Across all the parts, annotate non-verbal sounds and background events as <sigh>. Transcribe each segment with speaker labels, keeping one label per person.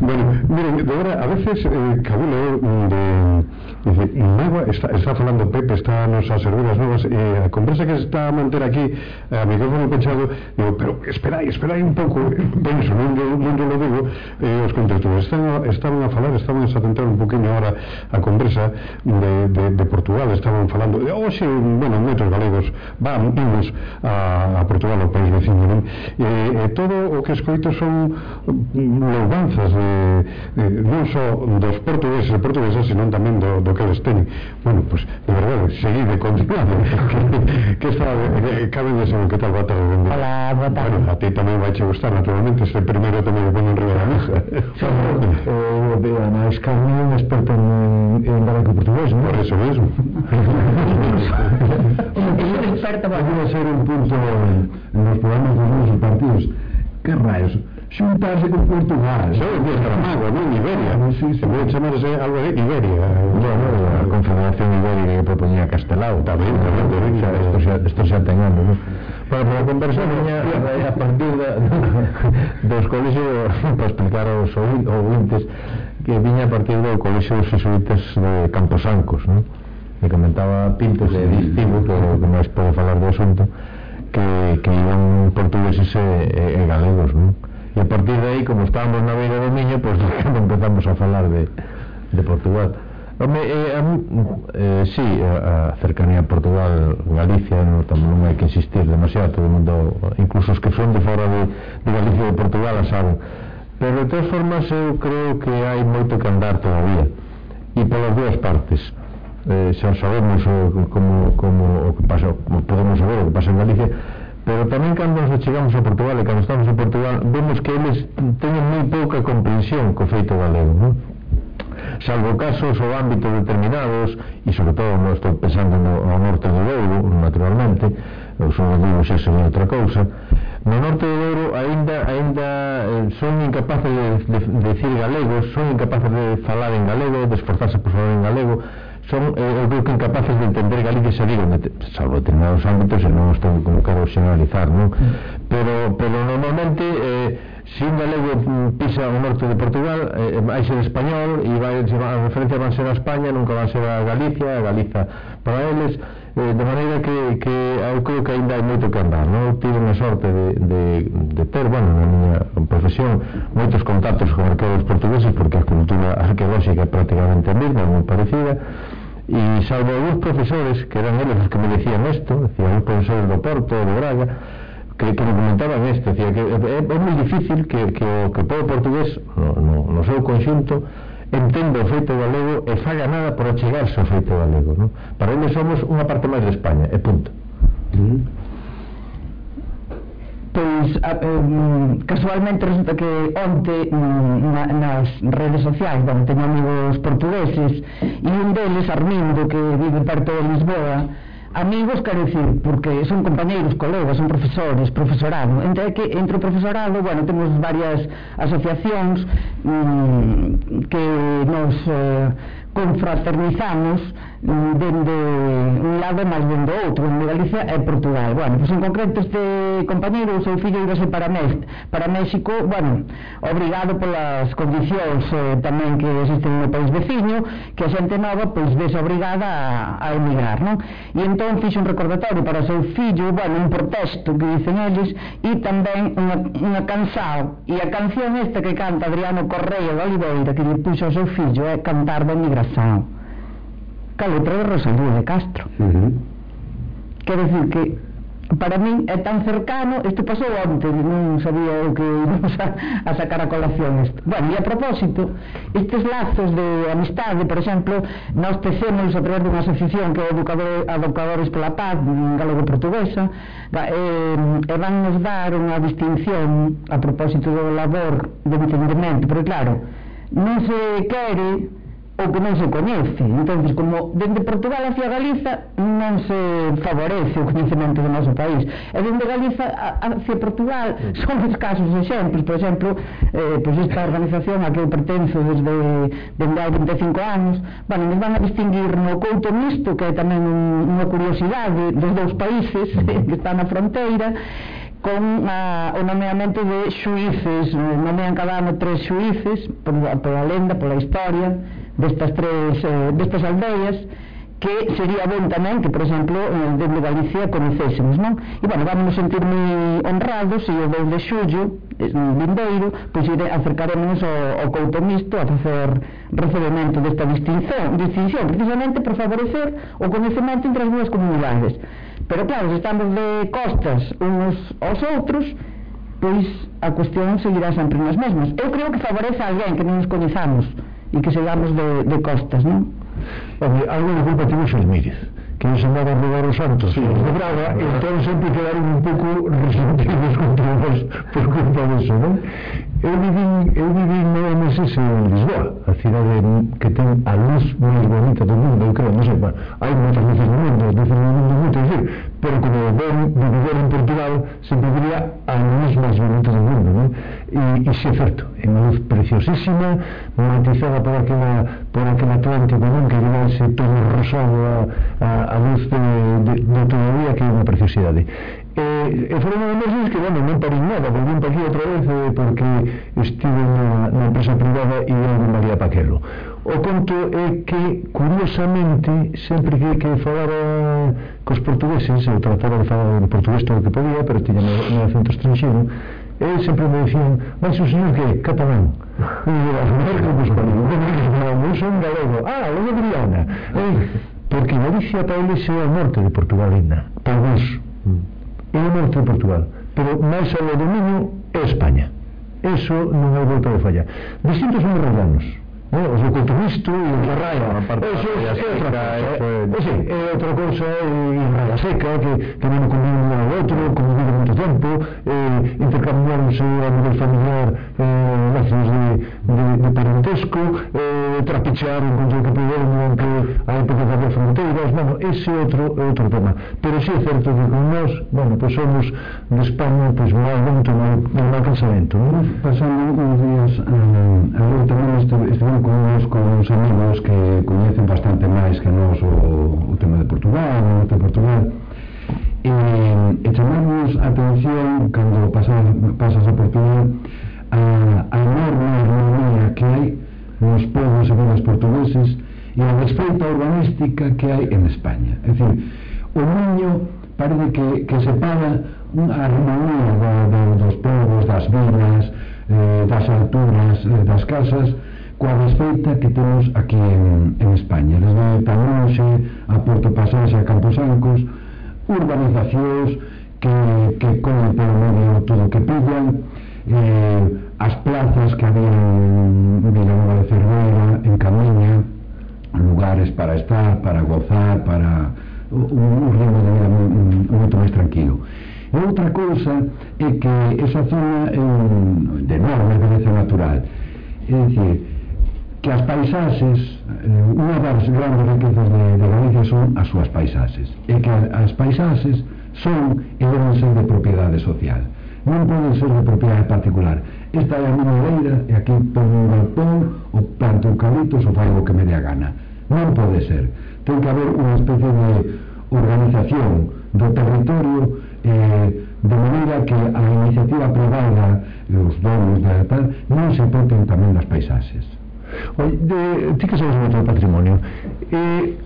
Speaker 1: Bueno, miren, de verdad, a veces eh, cabulo de Dice, Magua, está, está falando Pepe, está nos a servir as novas e eh, a conversa que se está a manter aquí a micrófono pechado, digo, pero esperai, esperai un pouco, penso, eh, non, non, non lo digo, eh, os contestores estaban, estaban a falar, estaban a atentar un poquinho ahora a conversa de, de, de Portugal, estaban falando, de, oh, oxe, bueno, moitos galegos van, imos a, a Portugal, ao país vecino, non? E, e todo o que escoito son louvanzas de, de, non só dos portugueses e portuguesas, senón tamén do, do que les teñen. Bueno, pues, de verdade, seguide continuado. <laughs> Que está eh, que, Carmen de Salón, que tal, boa tarde
Speaker 2: Hola, boa tarde.
Speaker 1: Bueno, a ti tamén vai che gustar naturalmente, este primeiro tamén o ponen riba <laughs> da mesa
Speaker 3: eh, eh, Ana, es Carmen experta en, en baraco portugués ¿no?
Speaker 1: por eso mesmo. <laughs>
Speaker 2: Experta, bueno.
Speaker 3: ser un punto nos programas dos nosos partidos. Que raios xuntarse con Portugal.
Speaker 1: Xa o Saramago, non Iberia.
Speaker 3: Ah, sí,
Speaker 1: sí. Debe chamarse algo de Iberia.
Speaker 3: Bueno, a Confederación Ibérica que propoñía Castelao
Speaker 1: tamén, ah, tamén, tamén.
Speaker 3: Xa, esto, xa, esto xa ten anos, non? Bueno, para a conversa miña a partir da, dos colexios <laughs> para explicar aos ouvintes que viña a partir do colexio dos jesuitas de Camposancos, non? Me comentaba Pintos de Distivo, que, que máis podo falar do asunto, que, que iban portugueses e, e, e galegos, non? E a partir de aí, como estábamos na beira do Miño, pois <laughs> pues, empezamos a falar de, de Portugal. Home, eh, a, eh, sí, a, a cercanía a Portugal, Galicia, non, non hai que insistir demasiado, todo o mundo, incluso os que son de fora de, de Galicia e de Portugal a saben. Pero de todas formas eu creo que hai moito que andar todavía, e polas dúas partes. Eh, xa sabemos o, como, como o que pasa, podemos saber o que pasa en Galicia, pero tamén cando nos chegamos a Portugal e cando estamos en Portugal vemos que eles teñen moi pouca comprensión co feito galego non? salvo casos ou ámbitos determinados e sobre todo non estou pensando no, no norte do Douro naturalmente o son do Douro xa se outra cousa no norte do Douro aínda aínda eh, son incapaces de, de, de decir galego son incapaces de falar en galego de esforzarse por falar en galego son, eh, eu creo que incapaces de entender Galicia, se digo, salvo determinados ámbitos, e non estou como quero xeneralizar, non? Mm. Pero, pero normalmente, eh, se un galego pisa o norte de Portugal, eh, vai ser español, e vai, a referencia van ser a España, nunca van ser a Galicia, a Galiza para eles, eh, de maneira que, que eu creo que ainda hai moito que andar, non? Tive a sorte de, de, de ter, bueno, na miña profesión, moitos contactos con arqueólogos portugueses, porque a cultura arqueolóxica é prácticamente a mesma, moi parecida, e salvo algúns profesores que eran eles os que me decían isto decían os profesores do Porto, de Braga que, que me comentaban isto decía que é, é moi difícil que, que o que podo portugués no, no, no seu conxunto entenda o feito galego e faga nada por achegarse ao feito galego no? para eles somos unha parte máis de España e punto mm
Speaker 2: pois a, eh, casualmente resulta que onte mm, na, nas redes sociais, bueno, teño amigos portugueses e un deles, Armindo, que vive perto de Lisboa, amigos, quero dicir, porque son compañeiros, colegas, son profesores, profesorado. Entre que entre o profesorado, bueno, temos varias asociacións mm, que nos eh, confraternizamos mm, dende un lado máis dende do outro, en Galicia e Portugal. Bueno, pois en concreto este compañeiro, o seu fillo íbase para, México, para México, bueno, obrigado polas condicións eh, tamén que existen no país veciño, que a xente nova pois ves obrigada a, a emigrar, non? E entón fixo un recordatorio para o seu fillo, bueno, un protesto que dicen eles, e tamén unha, unha canção, e a canción esta que canta Adriano Correia de Oliveira, que lle puxo ao seu fillo, é Cantar do engrasado ca letra de Rosalía de Castro. Uh -huh. quero dicir que para min é tan cercano isto pasou onte non sabía o que <laughs> íbamos a, a sacar a colación isto. Bueno, e a propósito estes lazos de amistade por exemplo nós tecemos a través dunha asociación que é Educador, Educadores pola Paz galego-portuguesa e, eh, e van nos dar unha distinción a propósito do labor de entendimento porque claro non se quere o que non se coñece. Entonces, como dende Portugal hacia Galiza non se favorece o coñecemento do noso país. E dende Galiza hacia Portugal mm. son escasos exemplos. Por exemplo, eh, pues esta organización a que eu pertenzo desde dende hai 25 anos, bueno, nos van a distinguir no couto misto, que é tamén unha curiosidade dos dous países mm. <laughs> que están na fronteira, con a, o nomeamento de xuíces, nomean cada ano tres xuíces, por, por a lenda, pola historia, destas tres eh, destas aldeas que sería bon tamén que, por exemplo, dentro de Galicia conocésemos, non? E, bueno, vamos sentir moi honrados e o 2 de xullo, eh, vindeiro, pois ire, acercaremos ao, ao couto mixto a facer recebimento desta distinción, distinción precisamente por favorecer o conhecimento entre as dúas comunidades. Pero, claro, se estamos de costas uns aos outros, pois a cuestión seguirá sempre nas mesmas. Eu creo que favorece a alguén que non nos coñezamos, e que chegamos de, de costas, non?
Speaker 4: Home, algo de culpa tivo Xelmírez que nos andaba a robar os santos sí, de Braga, entón sempre quedaron un pouco resentidos <laughs> contra nós por culpa disso, non? Eu vivín, eu vivín nove meses en Lisboa, a cidade que ten a luz máis bonita do mundo, eu creo, non sei, bueno, hai moitas luces no mundo, as luces no mundo moito, decir, pero como ben vividor en Portugal, sempre diría a luz máis bonita do mundo, non? E, e si é certo, é unha luz preciosísima, matizada por aquela, por aquela Atlántico, non? Que lle ese tono rosado a, a, a luz de, de, de todo o día, que é unha preciosidade eh, e foron emerxencias que, bueno, non parín nada, volvín para aquí outra vez eh, porque estive na, na empresa privada e algo valía para. O conto é que, curiosamente, sempre que, que falara cos portugueses, eu trataba de falar en portugués todo o que podía, pero tiña meu acento estranxero, e sempre me dicían, mas o señor que é? Catalán. E eu era, non é que vos pariu, non son galego, ah, logo Briana. Eh, porque Galicia para eles é o norte de Portugal, ainda, para vos, é o norte de Portugal. Pero máis ao do Miño é España. Eso non hai volta de falla. Distintos son os rodanos. Eh, os do Cotovisto e o Raya eh, Eso é outra cosa é, é outra cosa e Raya Seca que, que non conviven un ao outro conviven moito tempo eh, intercambiáronse a nivel familiar eh, lazos de, de, de parentesco, eh, trapichearon con o que puderon durante a época das guerras fronteiras, bueno, ese outro outro tema. Pero sí é certo que con nós, bueno, pois pues somos de España, pois pues, máis dentro do mal pensamento. ¿no?
Speaker 5: Pasando uns días, eh, agora tamén estuve, con uns, con uns amigos que coñecen bastante máis que nós o, o tema de Portugal, o tema de Portugal, e, e chamamos a atención cando pasas, pasas a Portugal a, a enorme armonía que hai nos povos e povos portugueses e a desfeita urbanística que hai en España. É dicir, o niño parece que, que separa unha armonía da, da, dos povos, das vilas, eh, das alturas, eh, das casas, coa desfeita que temos aquí en, en España. Desde Tamonxe, a Porto Pasaxe, a Camposancos, urbanizacións que, que comen pelo medio todo o que pillan, eh, as plazas que había en Vilanova de Cerveira, en Camiña, lugares para estar, para gozar, para un, un ritmo de vida moito máis tranquilo. E outra cousa é que esa zona é un, de enorme beleza natural. É dicir, que as paisaxes, eh, unha das grandes riquezas de, de Galicia son as súas paisaxes. E que as paisaxes son e deben ser de propiedade social non poden ser de propiedade particular. Esta é a miña leira e aquí pon un galpón ou planto eucaliptos ou fago o que me dé a gana. Non pode ser. Ten que haber unha especie de organización do territorio eh, de maneira que a iniciativa privada e os donos da tal non se poten tamén nas paisaxes.
Speaker 4: Oi, de, ti que sabes moito do patrimonio, eh,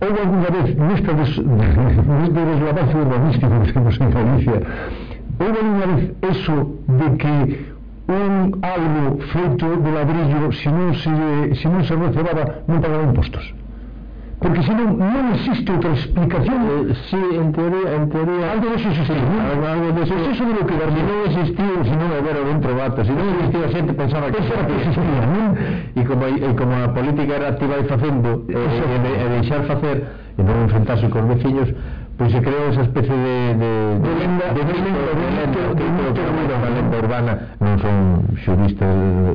Speaker 4: Houve alguna vez nesta des, neste deslavazo urbanístico que temos en Galicia houve unha vez eso de que un algo feito de ladrillo se non se, se non se recebaba non pagaba impostos porque senón non existe outra explicación
Speaker 3: eh, si, sí, en teoría, en teoría
Speaker 4: algo deso existe sí,
Speaker 3: ¿no? algo, de eso.
Speaker 4: pues eso debe quedar
Speaker 3: si non existía, si non habera un trovato si non existía, a xente pensaba que
Speaker 4: era que existía non?
Speaker 3: e como, e eh, como a política era activa e facendo e, eh, e, e deixar facer e non enfrentarse cos veciños Pois se creou esa especie de... De, de, lenda, de, de, lenda, de, de, de, lenda urbana. Non son xurista,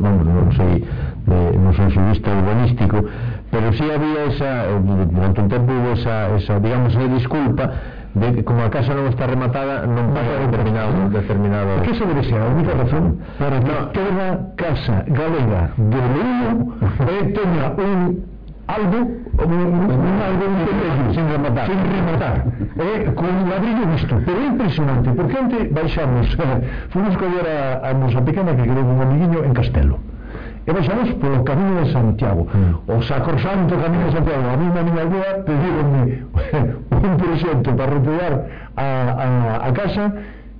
Speaker 3: non, non sei, de, non son xurista urbanístico, pero si sí había esa, durante un tempo hubo esa, esa digamos, esa disculpa de que como a casa non está rematada non paga determinado determinado.
Speaker 4: Que eso debe ser a única razón. Para que no. toda casa galega de Lugo <laughs> eh, tenga un algo
Speaker 3: sin rematar,
Speaker 4: sin rematar. Eh, con un ladrillo visto. Pero é impresionante, porque antes baixamos <laughs> fomos coller a, a nosa pequena que quedou un amiguinho en Castelo. E baixamos polo Camino de Santiago. Mm. o sacrosanto Camino de Santiago. A mí na miña aldea pedíronme <laughs> un presente para repegar a, a, a casa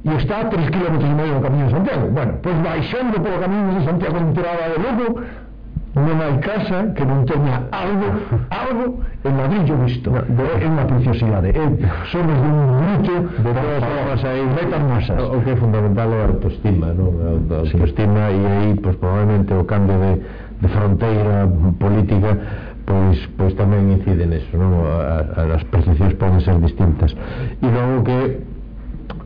Speaker 4: e está a 3 km e medio do Camino de Santiago. Bueno, pois baixando polo Camino de Santiago entrada de Lugo non hai casa que non teña algo algo en ladrillo visto no, de, é unha preciosidade é, somos un bruto
Speaker 3: de todas formas aí
Speaker 4: metan masas
Speaker 3: o, o que é fundamental é a autoestima non? a autoestima sí. e aí pues, probablemente o cambio de, de fronteira política pois, pois tamén incide neso non? A, a, as percepcións poden ser distintas e logo que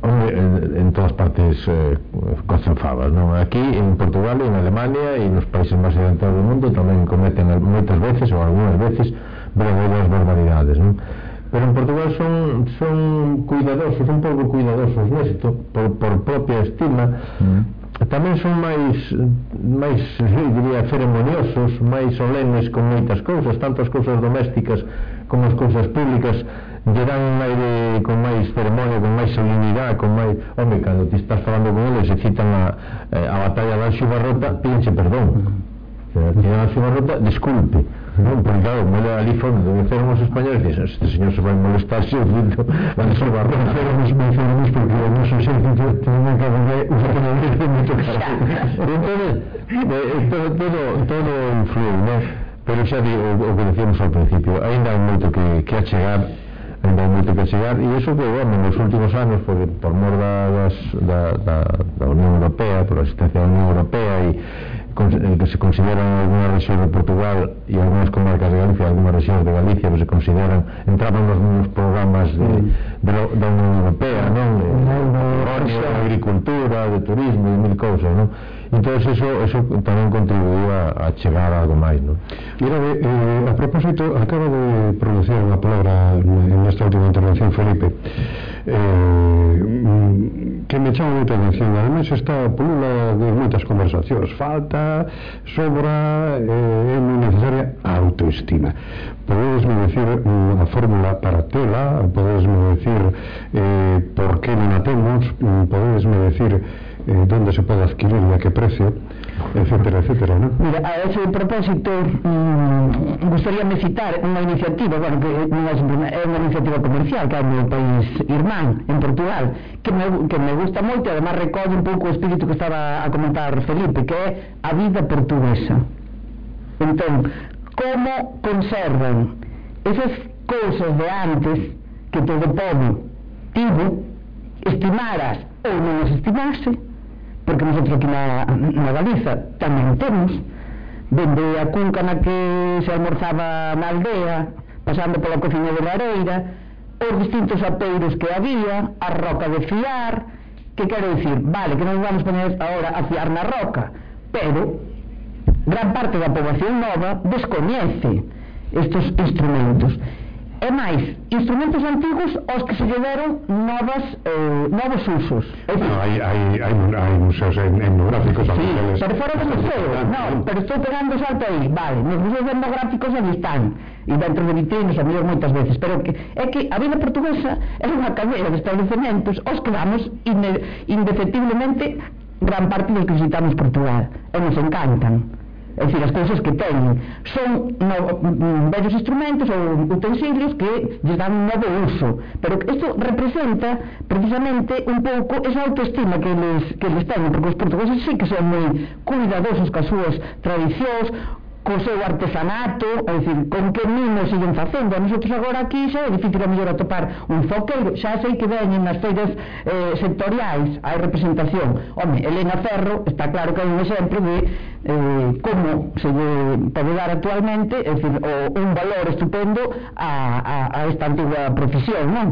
Speaker 3: Hombre, en, en todas partes eh, cocen fabas, non? Aquí, en Portugal, en Alemania e nos países máis adiantados do mundo tamén cometen moitas veces ou algunhas veces verdadeiras barbaridades, non? Pero en Portugal son, son cuidadosos, un pouco cuidadosos nesto, por, por propia estima, mm tamén son máis máis diría ceremoniosos, máis solemnes con moitas cousas, tantas cousas domésticas como as cousas públicas lle dan un aire con máis ceremonia, con máis solemnidade, con máis... Home, cando ti estás falando con eles, e citan a, eh, a batalla da Xubarrota, pinche perdón. Que a Xubarrota, desculpe. Non, porque claro, mole ali fondo, fueron os españoles, dixen, este señor se vai molestar se dito, van Xubarrota,
Speaker 4: barro, venceron os venceron porque o noso exército tiña que haber un fenómeno de moito caro.
Speaker 3: Entón, todo, todo, todo influiu, non? Pero xa digo, o que decíamos ao principio, ainda hai moito que, que achegar moito que chegar e iso que, bueno, nos últimos anos porque por mor da, das, da, da, da Unión Europea por a existencia da Unión Europea e con, eh, que se consideran algunhas regións de Portugal e algunhas comarcas de Galicia algunhas regións de Galicia que se consideran entraban nos mesmos programas de, de da Unión Europea non? de, de, de, de agricultura, de turismo e mil cousas non? entón eso, eso tamén contribuiu a, a chegar a algo máis non?
Speaker 1: Mira, eh, eh, a propósito acaba de pronunciar unha palabra nesta última intervención Felipe. Eh, que me chama moita atención. Además está pulula de moitas conversacións falta, sobra eh, é moi necesaria autoestima. Podesme decir a fórmula para tela podesme decir eh, por que non a temos podesme decir eh, dónde se puede adquirir y a qué precio, etcétera, etcétera, ¿no?
Speaker 2: Mira, a ese propósito, mmm, gustaríame citar unha iniciativa, bueno, que non é unha iniciativa comercial, que é no país Irmán, en Portugal, que me, que me gusta moito, e además recolle un pouco o espírito que estaba a comentar Felipe, que é a vida portuguesa. Entón, como conservan esas cousas de antes que todo povo tivo, estimaras ou non as estimase, porque nosotros aquí na, na Galiza. Tamén temos. Dende a cunca na que se almorzaba na aldea pasando pola cociña de Lareira os distintos apeiros que había a roca de fiar que quero dicir, vale, que nos vamos poner ahora a fiar na roca pero gran parte da poboación nova descoñece estes instrumentos. E máis, instrumentos antigos aos que se lle deron novas, eh, novos usos.
Speaker 1: No, ah, hai, hai, hai, hai museos etnográficos
Speaker 2: sí. Pero fora do museo, non, pero estou pegando salto aí. Vale, nos museos etnográficos ali están. E dentro de vitrinos, a mellor moitas veces. Pero que, é que a vida portuguesa <laughs> é unha cadeira de establecementos os que damos indefectiblemente gran parte dos que visitamos Portugal. E nos encantan é dicir, as cousas que teñen son no, mm, vellos instrumentos ou utensilios que lles dan un novo uso pero isto representa precisamente un pouco esa autoestima que les, que les teñen porque os portugueses sí que son moi cuidadosos cas súas tradicións co seu artesanato, é dicir, con que mimo siguen facendo. A nosotros agora aquí xa é difícil a mellor atopar un zoqueiro, xa sei que veñen nas feiras eh, sectoriais hai representación. Home, Elena Ferro, está claro que hai un exemplo de eh, como se lle pode dar actualmente é dicir, o, un valor estupendo a, a, a esta antigua profesión non?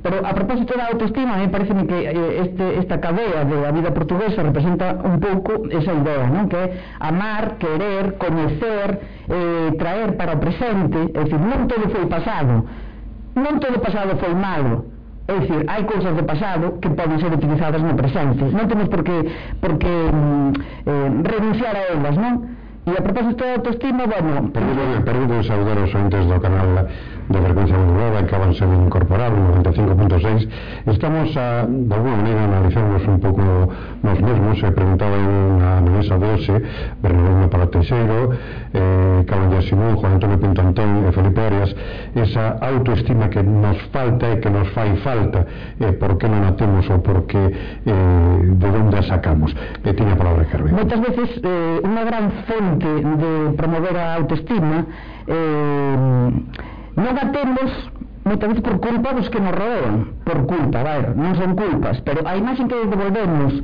Speaker 2: pero a propósito da autoestima me parece que eh, este, esta cadea da vida portuguesa representa un pouco esa idea non? que é amar, querer, coñecer eh, traer para o presente é dicir, non todo foi pasado non todo pasado foi malo É dicir, hai cousas do pasado que poden ser utilizadas no presente. Non temos por que, por que mm, eh, renunciar a elas, non? E a propósito da autoestima, bueno...
Speaker 1: Permítame, permítame saudar os ointes do canal de frecuencia modulada que acaban sendo incorporables, 95.6. Estamos, a, de alguna maneira, analizarnos un pouco nos mesmos, se preguntaba en na mesa de hoxe, Bernardo para Teixeiro, eh, Caballa Simón, Juan Antonio Pinto Antón e Felipe Arias, esa autoestima que nos falta e que nos fai falta, eh, por que non a temos ou por que eh, de onde a sacamos. E eh, tiña palabra, Carmen.
Speaker 2: Moitas veces, eh, unha gran fonte de promover a autoestima eh, non a temos moitas veces por culpa dos que nos rodean. Por culpa, vai, non son culpas pero a imaxen que devolvemos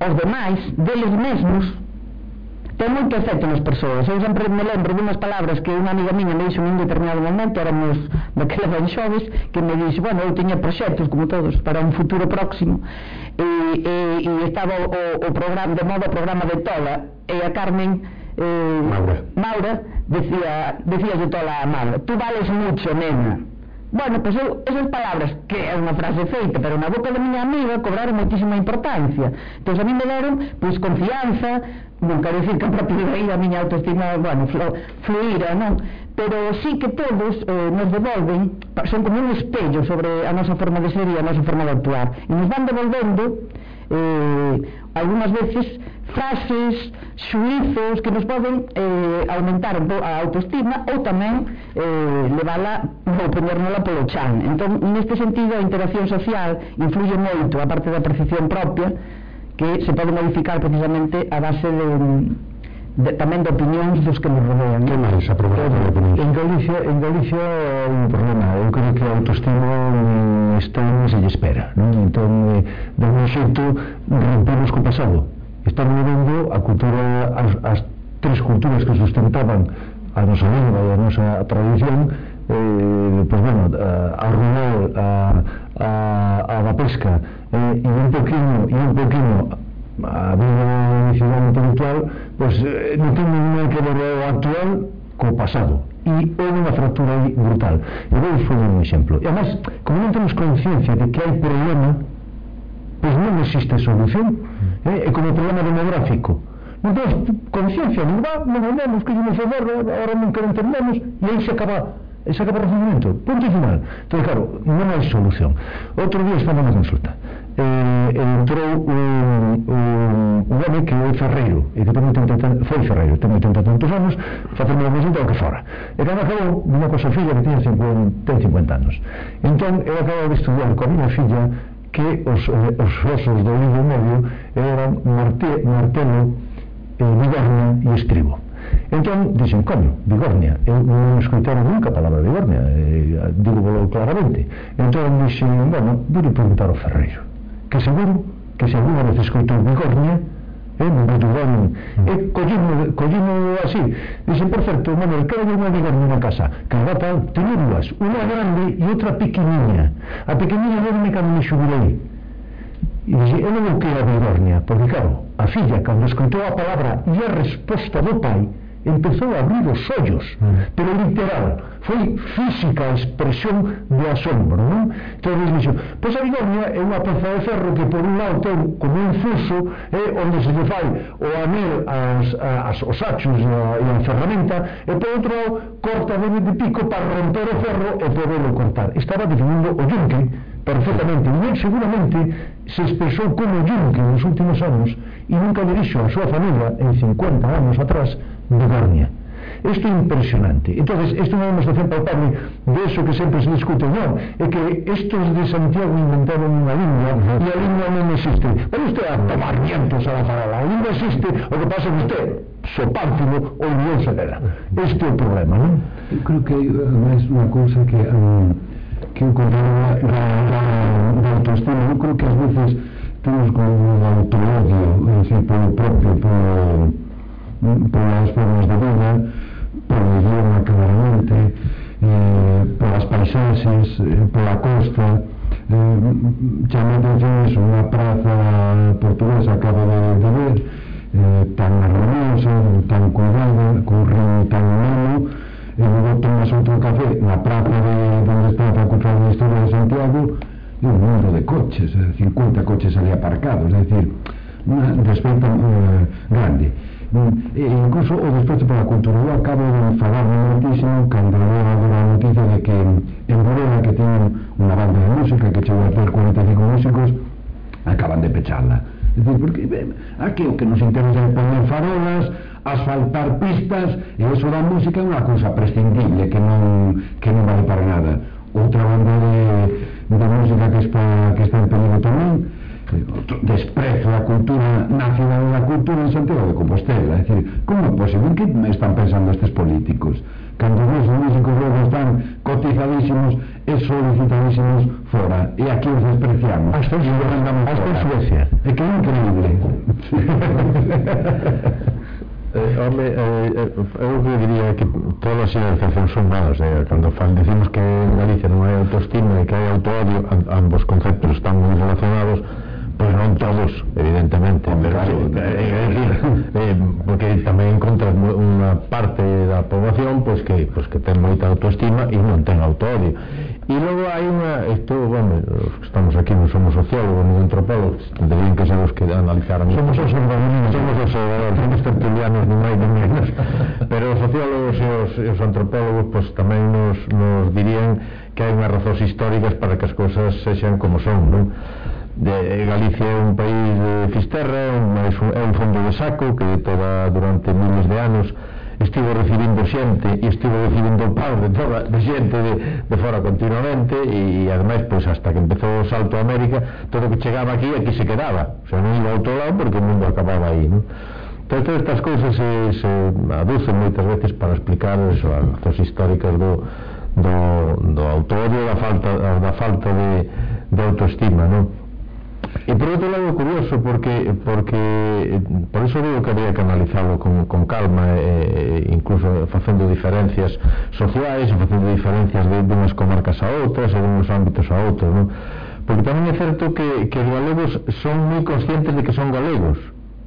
Speaker 2: aos demais, deles mesmos ten moito efecto nas persoas. Eu sempre me lembro dunhas palabras que unha amiga miña me dixo nun determinado momento éramos daquela <laughs> ben xoves que me dixo, bueno, eu tiña proxectos como todos para un futuro próximo. E, e, e estaba o, o programa de modo o programa de Tola e a Carmen
Speaker 1: eh, Maura.
Speaker 2: Maura decía, decía de toda a Maura, tú vales mucho, nena. Bueno, pois pues eu, esas palabras, que é unha frase feita, pero na boca da miña amiga cobraron moitísima importancia. Entón, a mí me deron, pois, confianza, non quero dicir que a partir de aí a miña autoestima, bueno, flu, fluíra, non? Pero sí que todos eh, nos devolven, son como un espello sobre a nosa forma de ser e a nosa forma de actuar. E nos van devolvendo eh, algunhas veces frases, xuizos que nos poden eh, aumentar a autoestima ou tamén eh, levala ou ponernola polo chan. Entón, neste sentido, a interacción social influye moito a parte da percepción propia que se pode modificar precisamente a base de, de tamén de opinións dos que nos rodean.
Speaker 1: Que máis a problema de opinións?
Speaker 4: En Galicia, en Galicia hai un problema. Eu creo que a autoestima estamos e espera non? entón eh, de un xeito rompemos co pasado estamos vendo a cultura as, as tres culturas que sustentaban a nosa lengua e a nosa tradición eh, pues bueno, a, a rural a, a, a da pesca eh, e un poquinho e un poquinho a vida cidade intelectual pues, eh, non ten ninguna que ver o actual co pasado e é unha fractura aí brutal. E vou vos poner un exemplo e además, como non temos conciencia de que hai problema pois non existe solución eh? é como o problema demográfico. Non temos conciencia non va, non vendemos, que non facer ahora non queren entendemos, e aí se acaba e se acaba o procedimento punto final. Entón, claro, non hai solución. Outro día estamos na consulta eh, entrou un, un, un home que é ferreiro e que ten 80, foi ferreiro, ten 80 tantos anos facendo a o que fora e cando acabou, unha cosa filla que tiña 50, ten 50 anos entón, eu acababa de estudiar coa miña filla que os, eh, os osos do libro medio eran marte, martelo eh, bigorna e estribo Entón, dixen, coño, bigornia. Eu non escoitaron nunca a palabra bigornia, eh, digo claramente. Entón, dixen, bueno, vou preguntar ao ferreiro que seguro que se alguna vez escoitou Bigornia eh, non Bigornia e collino, collino así. Dixen, por certo, Manuel, quero unha Bigornia na casa que a gata teño dúas unha grande e outra pequeniña. A pequeniña dorme cando me xubilei. E dixe, eu non quero a Bigornia, porque claro, a filla, cando escoitou a palabra e a resposta do pai, empezou a abrir os ollos, mm. pero literal, foi física a expresión de asombro, non? Entón, ele dixo, pois a bigornia é unha peza de ferro que por un lado ten como un fuso é eh, onde se lle fai o anel as, as, os achos e a, e a ferramenta, e por outro lado corta de, de pico para romper o ferro e poderlo cortar. Estaba definindo o yunque, perfectamente e él seguramente se expresou como yunque nos últimos anos e nunca le dixo a súa familia en 50 anos atrás de Narnia. Isto é impresionante. entonces isto non é unha demostración palpable de eso que sempre se discute, non. É que estos de Santiago inventaron unha lingua e a lingua non existe. Pero usted a tomar vientos a la farala. A lingua existe, o que pasa que usted, sopártilo, olvidouse dela. Este é o problema, non?
Speaker 1: Eu creo que é máis unha cousa que... Um, que eu contaba da, da, da autoestima. Eu creo que ás veces temos como un autoodio, é dicir, polo propio, polo polas formas de vida, polo idioma claramente, eh, polas paisaxes, eh, pola costa, eh, chamándolle unha praza portuguesa acaba de, de ver, eh, tan armoniosa, tan cuidada, con río tan humano, e logo tomas outro café na praza de onde está a Facultad de Historia de Santiago, e un número de coches, eh, 50 coches ali aparcados, é dicir, unha desfeita eh, grande.
Speaker 5: E incluso o despacho para a cultura. Eu acabo de falar momentísimo cando leo agora a noticia de que en Borela que ten unha banda de música que chegou a ter 45 músicos acaban de pecharla. É dicir, porque ben, aquí o que nos interesa é poner farolas, asfaltar pistas, e eso da música é unha cousa prescindible que non, que non vale para nada. Outra banda de, de música que está, que está en peligro tamén desprezo da cultura na cidade da cultura en Santiago de Compostela. É dicir, como é posible? que me están pensando estes políticos? Cando os músicos logo están cotizadísimos e solicitadísimos fora. E aquí os despreciamos.
Speaker 3: Hasta, e hasta en Suecia.
Speaker 5: É que é increíble. <laughs>
Speaker 3: Eh, home, eh, eh eu que diría que todas as xeracións son malas eh? Cando fan, decimos que en Galicia non hai autoestima e que hai autoodio Ambos conceptos están moi relacionados Pero non todos, evidentemente. Pero, eh, claro, eh, decir, eh, porque tamén encontras unha parte da poboación pois pues, que, pois pues, que ten moita autoestima e non ten autoodio. E logo hai unha, isto, bueno, estamos aquí, non somos sociólogos, non antropólogos, deberían que ser os que analizaran.
Speaker 5: Somos observadores,
Speaker 3: somos observadores, somos tertulianos, non hai non menos. Pero os sociólogos e os, e os antropólogos pois, pues, tamén nos, nos dirían que hai unhas razóns históricas para que as cousas sexan como son, non? de Galicia é un país de Fisterra, é un, é un fondo de saco que toda durante miles de anos estivo recibindo xente e estivo recibindo pau de toda de xente de, de fora continuamente e, e ademais, pois, hasta que empezou o salto a América, todo o que chegaba aquí aquí se quedaba, o sea, non iba a outro lado porque o mundo acababa aí, non? Entón, todas estas cousas se, se aducen moitas veces para explicar as razóns históricas do, do, do autorio da falta, da falta de, de autoestima, non? E por outro lado, curioso, porque, porque eh, por iso digo que había que analizarlo con, con calma, e, eh, incluso facendo diferencias sociais, facendo diferencias de, de unhas comarcas a outras, e de unhos ámbitos a outros, non? Porque tamén é certo que, que os galegos son moi conscientes de que son galegos,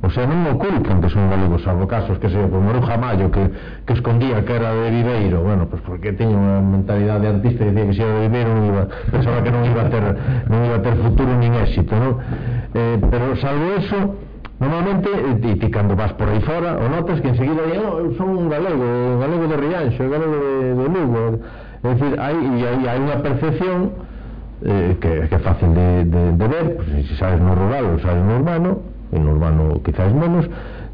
Speaker 3: O sea, non ocultan que son galegos, salvo casos que se por Moruja Mayo que, que escondía que era de Viveiro, bueno, pues porque teña unha mentalidade artista que dicía que se era de Viveiro non iba, <laughs> pensaba que non iba a ter, non iba a ter futuro nin éxito, non? Eh, pero salvo eso, Normalmente, ti, ti cando vas por aí fora, o notas que enseguida dí, oh, eu son un galego, galego de Rianxo, galego de, de Lugo. É dicir, hai, hai, hai unha percepción eh, que, que é fácil de, de, de ver, pues, se sabes no rural ou sabes no urbano, en urbano quizás menos,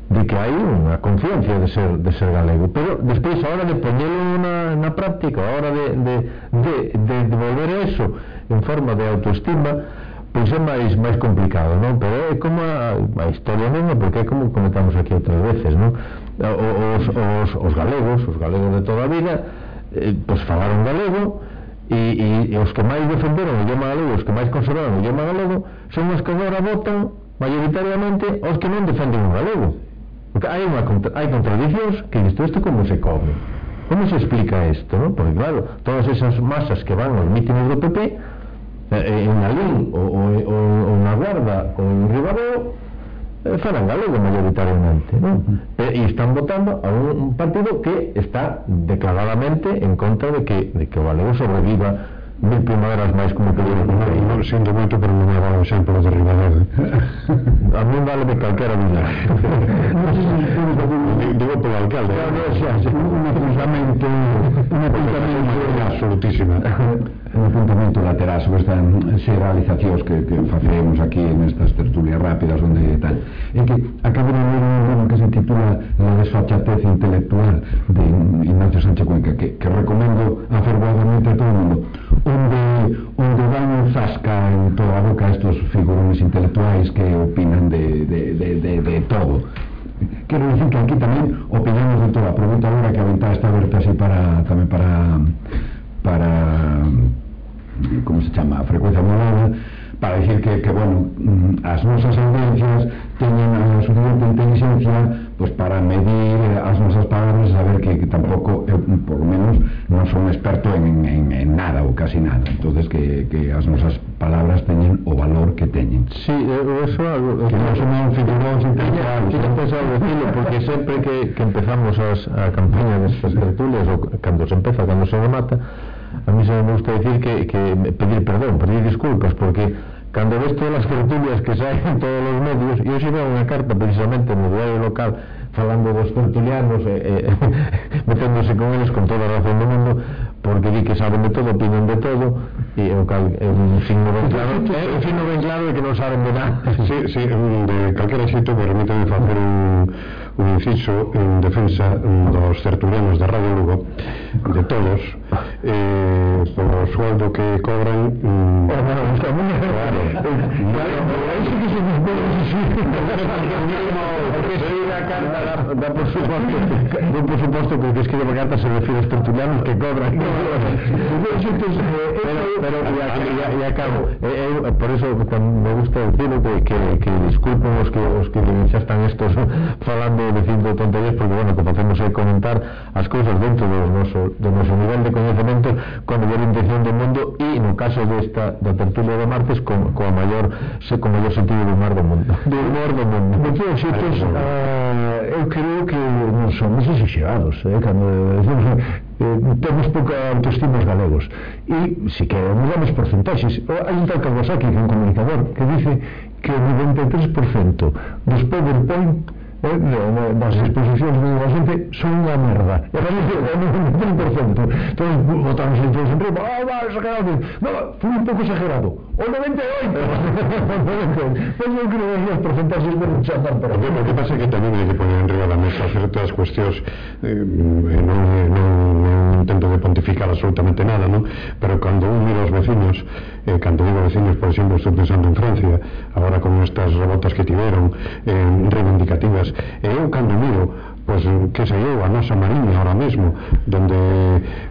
Speaker 3: de que hai unha conciencia de ser, de ser galego pero despois a hora de poñelo na, na práctica a hora de, de, de, de devolver eso en forma de autoestima pois é máis máis complicado non? pero é como a, a historia mesmo porque é como comentamos aquí outras veces non? Os, os, os galegos os galegos de toda a vida eh, pois falaron galego e, e, e os que máis defenderon o idioma galego os que máis conservaron o idioma galego son os que agora votan mayoritariamente os que non defenden o galego. Porque hai, unha, hai contradicións que isto, isto como se come? Como se explica isto? No? Porque claro, todas esas masas que van aos mítines do PP eh, eh, en Alín ou, ou, ou, ou na Guarda ou en Ribadeo eh, falan galego mayoritariamente ¿no? e, e están votando a un partido que está declaradamente en contra de que, de que o galego sobreviva mil primaveras máis como que dure
Speaker 1: non, non sinto moito pero non me vale o exemplo de Ribadeo
Speaker 3: a mí vale de calquera viña
Speaker 1: digo polo alcalde.
Speaker 5: Claro, xa, xa, un apuntamento un apuntamento
Speaker 1: absolutísima
Speaker 5: un apuntamento lateral sobre estas xeralizacións que, que facemos aquí en estas tertulias rápidas onde tal. É que acabo de ler un libro que se titula La desfachatez intelectual de Ignacio Sánchez Cuenca que, que recomendo afervoadamente a todo o mundo. Onde, onde dan un zasca en toda a boca estos figurones intelectuais que opinan de, de, de, de, de todo. Quero dicir que aquí tamén opinamos de toda. Pregunto agora que a ventá está aberta así para, tamén para para como se chama, a frecuencia modulada para dicir que, que bueno, mm, as nosas audiencias teñen a suficiente inteligencia pues, pois, para medir eh, as nosas palabras e saber que, que tampouco, eu, por lo menos, non son experto en, en, en nada ou casi nada. entonces que, que as nosas palabras teñen o valor que teñen.
Speaker 3: Sí, eu eso...
Speaker 5: Que non son figurados intelectuales.
Speaker 3: Tiña pensado decirlo, porque sempre que, que empezamos as, a campaña destas tertulias, ou cando se empeza, cando se remata, a mí se me gusta decir que, que pedir perdón, pedir disculpas, porque cando ves todas as tertulias que saen <laughs> todos os medios, e hoxe veo unha carta precisamente no diario local falando dos tertulianos e, eh, e eh, <laughs> meténdose con eles con toda a razón do mundo porque di que saben de todo, opinan de todo e o cal, é un signo ben claro <laughs> é un signo ben claro de que non saben de nada.
Speaker 1: Sí, sí, de calquera xeito permíteme facer un, un inciso en defensa dos tertulianos de Radio Lugo de todos eh, polo sueldo que cobran mm,
Speaker 4: oh, bueno, claro, claro, claro,
Speaker 3: claro, claro, claro, claro, claro, claro, claro, Soy unha carta da, da por suposto non por suposto que que escribe carta se refire aos tertulianos que cobran pero, pero e, a, e, acabo por eso me gusta decirlo que, que, que disculpen os que, os que xa están estos falando dicindo tonterías porque bueno, que facemos é comentar as cousas dentro do noso, do noso nivel de conhecimento con mellor intención do mundo e no caso desta da tertulia de martes con, con a maior se, con maior sentido do humor do mundo do humor do mundo,
Speaker 4: de todos xeitos a, eu creo que non somos exagerados, eh, cando decimos, eh, temos pouca autoestima os galegos. E si que mudamos porcentaxes, hai un tal Kawasaki, que é un comunicador, que dice que o 93% dos PowerPoint eh, das exposicións de a xente son unha merda e realmente un 100% entón votamos en todos en riba ah, va, exagerado no, foi un pouco exagerado. O 98 pois eu creo que as porcentaxes de rechazar pero
Speaker 1: o que pasa é que tamén hai que poner en riba da mesa certas cuestións eh, non, non, non intento de pontificar absolutamente nada non? pero cando un mira os vecinos eh, cando digo vecinos, por exemplo, estou pensando en Francia agora con estas rebotas que tiveron eh, reivindicativas cousas e eu cando miro pois, que sei eu, a nosa mariña ahora mesmo donde,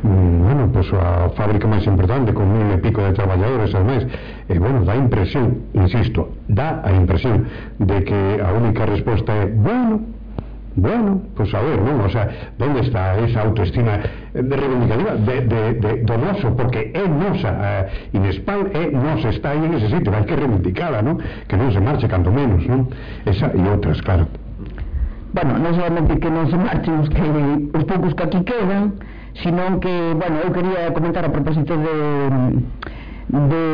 Speaker 1: mm, bueno, pois a fábrica máis importante con mil e pico de traballadores ao mes e, bueno, dá impresión, insisto dá a impresión de que a única resposta é, bueno, Bueno, pues a ver, ¿no? O sea, ¿dónde está esa autoestima de reivindicativa de, de, de, do noso? Porque é nosa, eh, Inespal é nosa, está aí en ese sitio, hai que reivindicala, ¿no? Que non se marche canto menos, ¿no? Esa e outras, claro
Speaker 2: bueno, non solamente que non se marchen os, que, os poucos que aquí quedan, sino que, bueno, eu quería comentar a propósito de, de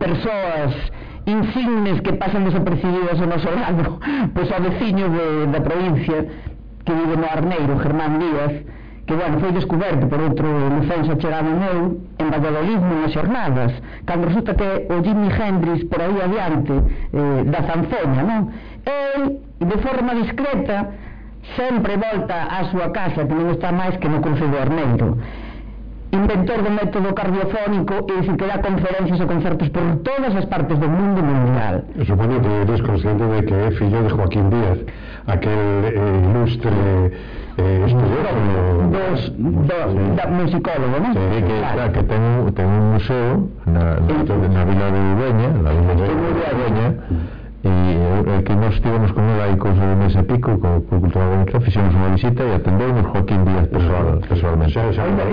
Speaker 2: persoas insignes que pasan desapercibidas ao noso lado, <laughs> pois ao veciño de, da provincia que vive no Arneiro, Germán Díaz, que, bueno, foi descoberto por outro lucense chegado meu en Valladolid nas xornadas, cando resulta que o Jimi Hendrix por aí adiante eh, da Zanfoña, non? el, de forma discreta, sempre volta á súa casa, que non está máis que no cruce do Armento. Inventor do método cardiofónico e dicir que dá conferencias e concertos por todas as partes do mundo mundial.
Speaker 1: E supoño que eres consciente de que é fillo de Joaquín Díaz, aquel eh, ilustre eh, estudioso...
Speaker 2: Dos, dos, sí. da, musicólogo, non?
Speaker 3: Sí, que, claro. que ten, ten un museo na, na, na vila de Ibeña, na vila de Ibeña, e, e que nós estivemos con ela aí cos mes e pico co, co Cultura Bonita, fixemos unha visita e atendemos Joaquín Díaz personal, personalmente. Xa, xa, ainda,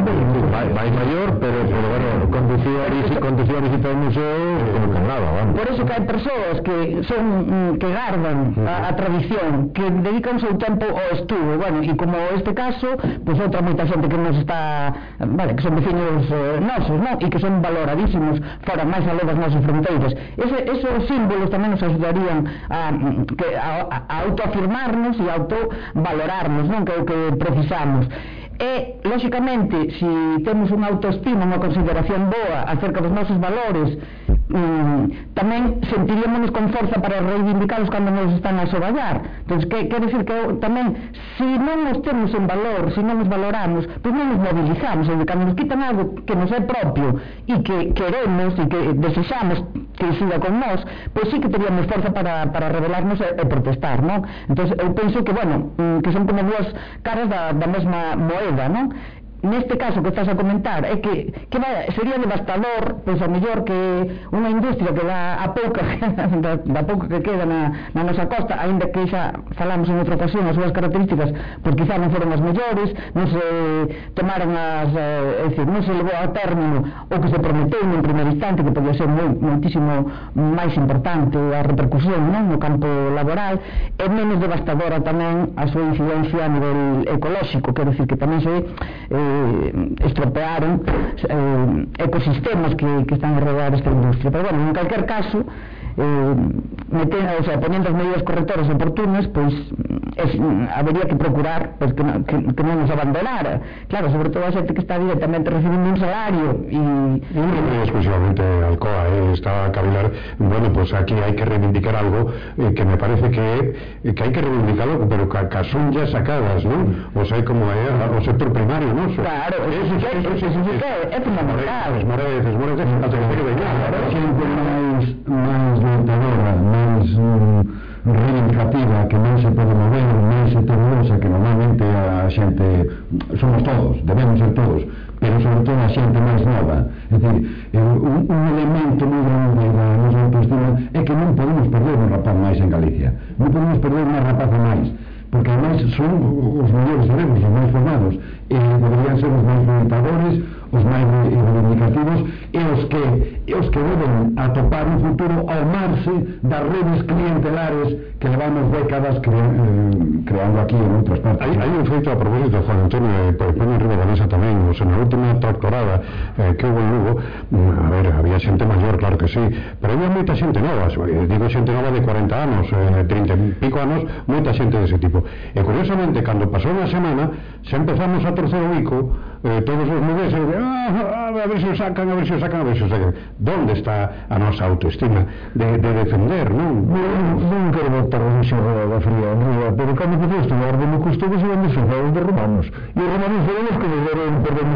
Speaker 3: vai, vai maior pero, pero bueno, conducía, conducía a visita ao museo como que nada vamos.
Speaker 2: por eso que hai persoas que son mm, que gardan a, a tradición que dedican o seu tempo ao estudo. Bueno, e como este caso pois outra moita xente que nos está vale, que son veciños eh, nosos non? e que son valoradísimos fora máis aló das nosas fronteiras. Ese, esos símbolos tamén nos ajudarían a, ah, mm, a autoafirmarnos y autovalorarnos, ¿no? que, que precisamos. E, lóxicamente, se si temos unha autoestima, unha consideración boa acerca dos nosos valores, mm, tamén sentiríamos con forza para reivindicarlos cando nos están a soballar. Entón, que, quer dizer que tamén, se si non nos temos en valor, se si non nos valoramos, pois non nos mobilizamos, e cando nos quitan algo que nos é propio e que queremos e que desexamos que siga con nós, pois sí que teríamos forza para, para rebelarnos e, e protestar, non? Entón, eu penso que, bueno, mm, que son como dúas caras da, da mesma moeda ගමන් neste caso que estás a comentar é que, que vai, sería devastador pois a mellor que unha industria que dá a pouca <laughs> da, da pouca que queda na, na nosa costa aínda que xa falamos en outra ocasión as súas características pois quizá non foron as mellores non se tomaron as eh, é dicir, non se levou a término o que se prometeu nun primeiro instante que podía ser moi, moitísimo máis importante a repercusión non? no campo laboral e menos devastadora tamén a súa incidencia a nivel ecolóxico quero dicir que tamén se eh, Eh, estropearon eh, ecosistemas que, que están a rodear esta industria. Pero bueno, en calquer caso, eh, meten, o sea, poniendo as medidas correctoras oportunas, pois pues, es, habería que procurar pues, que, que, que non nos abandonara. Claro, sobre todo a xente que está directamente recibindo un salario e...
Speaker 1: E non exclusivamente Alcoa, eh, está a cavilar, bueno, pues aquí hai que reivindicar algo eh, que me parece que, que hai que reivindicarlo, pero que, ca, son ya sacadas, ¿no? O sea, como é, o sector primario, non? So,
Speaker 2: claro, eso sindicato, eso sindicato é fundamental.
Speaker 1: As moredes, as moredes, a terceira vellada.
Speaker 4: É sempre máis, máis lentadora, máis mm, reivindicativa que non se pode mover, máis heterodoxa que normalmente a xente somos todos, debemos ser todos, pero sobre todo a xente máis nova É dicir, un, un elemento moi grande da nosa autoestima é que non podemos perder un rapaz máis en Galicia. Non podemos perder unha rapaza máis porque ademais son os mellores cerebros, os máis formados, e deberían ser os máis limitadores, os máis reivindicativos, e os que e os que deben atopar un futuro ao marxe das redes clientelares que levamos décadas cre eh, creando aquí en outras partes.
Speaker 1: Hai, hai un feito a propósito, Juan Antonio, e eh, Peña Riva tamén, o sea, na última tractorada eh, que houve en Lugo, mm, a ver, había xente maior, claro que sí, pero había moita xente nova, eh, digo xente nova de 40 anos, eh, 30 e pico anos, moita xente dese tipo. E curiosamente, cando pasou unha semana, xa empezamos a torcer o bico, eh, todos os moves, ah, ah, a ver se o sacan, a ver se o sacan, a ver se o sacan Donde está a nosa autoestima de, de defender, non?
Speaker 4: Non, non quero botar a xo da fría arriba, pero cando podía estudar de me custou que se iban disfrazados de romanos. E os romanos sabemos que nos deron
Speaker 1: perdón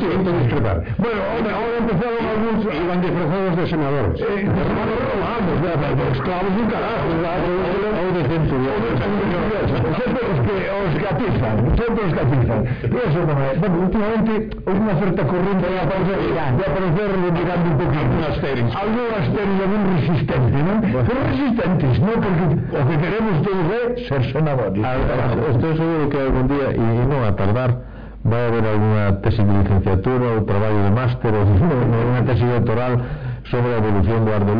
Speaker 1: sí, entón discrepar.
Speaker 4: Bueno, ahora, ahora empezaron algunos...
Speaker 1: Iban disfrazados de senadores.
Speaker 4: Eh, de romanos romanos, de, de, esclavos un carajo,
Speaker 1: ou de centurión.
Speaker 4: Sempre os que os gatizan, sempre os gatizan. Pero eso non é. Bueno, últimamente, houve unha certa corrente de aparecer, de aparecer hacerlo mirando un poquito.
Speaker 1: Algo asterisco.
Speaker 4: Algo asterisco, algún resistente, ¿no? Bueno. Pero resistentes, ¿no? Porque o que queremos todos é ser sonadores.
Speaker 3: Estou ah, ah, ah, seguro que algún día, e non a tardar, vai haber alguna tesi de licenciatura ou traballo de máster ou <laughs> unha tesi doctoral sobre a evolución do Ardo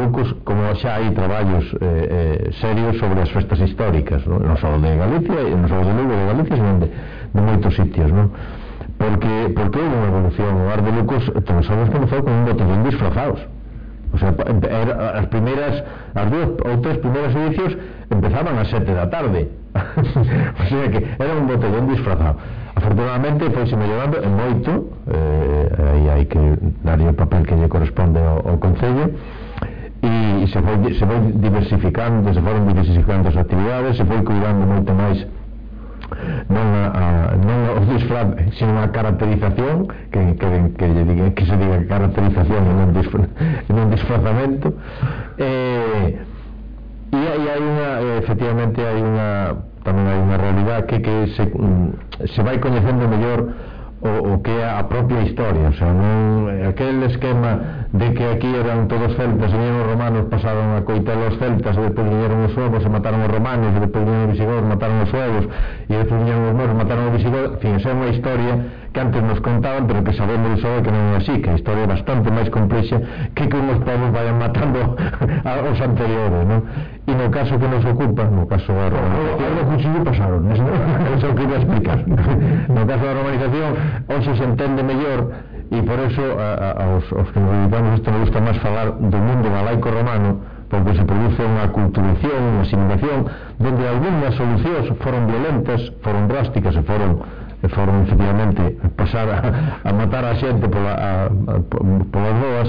Speaker 3: como xa hai traballos eh, eh, serios sobre as festas históricas non, non só de Galicia non só de Lugo de Galicia senón de, de moitos sitios non? Porque, porque houve unha evolución. O Ar de Lucos Transamos comezou con un botellín disfrazados. O sea, era, as primeiras As dúas ou tres primeiras edicións Empezaban a sete da tarde. <laughs> O sea que era un botellón disfrazado. Afortunadamente foi se mellorando en moito eh, aí hai que darlle o papel que lle corresponde ao, ao Concello e, e se foi, se foi diversificando se foron diversificando as actividades se foi cuidando moito máis non a, a, non os disfraz, sino a caracterización que, que, que, lle diga, que se diga caracterización e non, disfra, non disfrazamento. Eh, e aí hai unha efectivamente hai unha tamén hai unha realidade que, que se, se vai coñecendo mellor o, o que é a propia historia o sea, non, aquel esquema de que aquí eran todos celtas vinieron os romanos, pasaron a coitar os celtas e depois vinieron os suevos e mataron os romanos e depois vinieron os visigodos, mataron os suevos e depois vinieron os moros, mataron os visigodos en fin, esa é unha historia que antes nos contaban, pero que sabemos só que non é así, que a historia é bastante máis complexa que que os povos vayan matando aos anteriores, non? E no caso que nos ocupa, no caso da
Speaker 4: romanización... Algo cuchillo pasaron,
Speaker 3: é <laughs> Eso que iba a explicar. No caso da romanización, hoxe se entende mellor e por eso a, a, aos, aos que nos dedicamos isto nos gusta máis falar do mundo galaico romano porque se produce unha culturación, unha asimilación, donde algunhas solucións foron violentas, foron drásticas e foron e foron efectivamente pasar a, a matar a xente pola, a, a, polas doas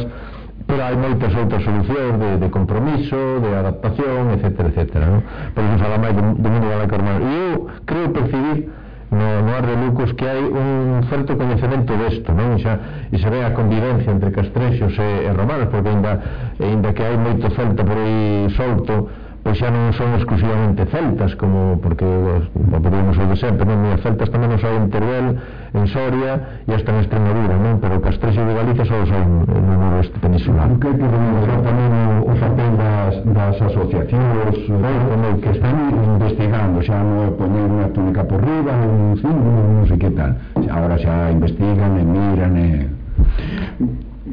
Speaker 3: pero hai moitas outras solucións de, de compromiso, de adaptación, etc. etc ¿no? Por iso fala máis do, do mundo da laica urbana. E eu creo percibir no, no ar de Lucos que hai un certo coñecemento desto, non? E xa, e se ve a convivencia entre castrexos e, e romanos, porque ainda, ainda que hai moito celta por aí solto, pois xa non son exclusivamente celtas como porque o podemos de sempre non? as celtas tamén non hai en Teruel en Soria e hasta en Extremadura non? pero o castrexo de Galicia só son hai no noroeste peninsular
Speaker 4: que hai que reconocer tamén o papel das, das asociacións bueno, como que están investigando xa non é poñer unha túnica por riba un fin, non sei que tal agora xa investigan e miran e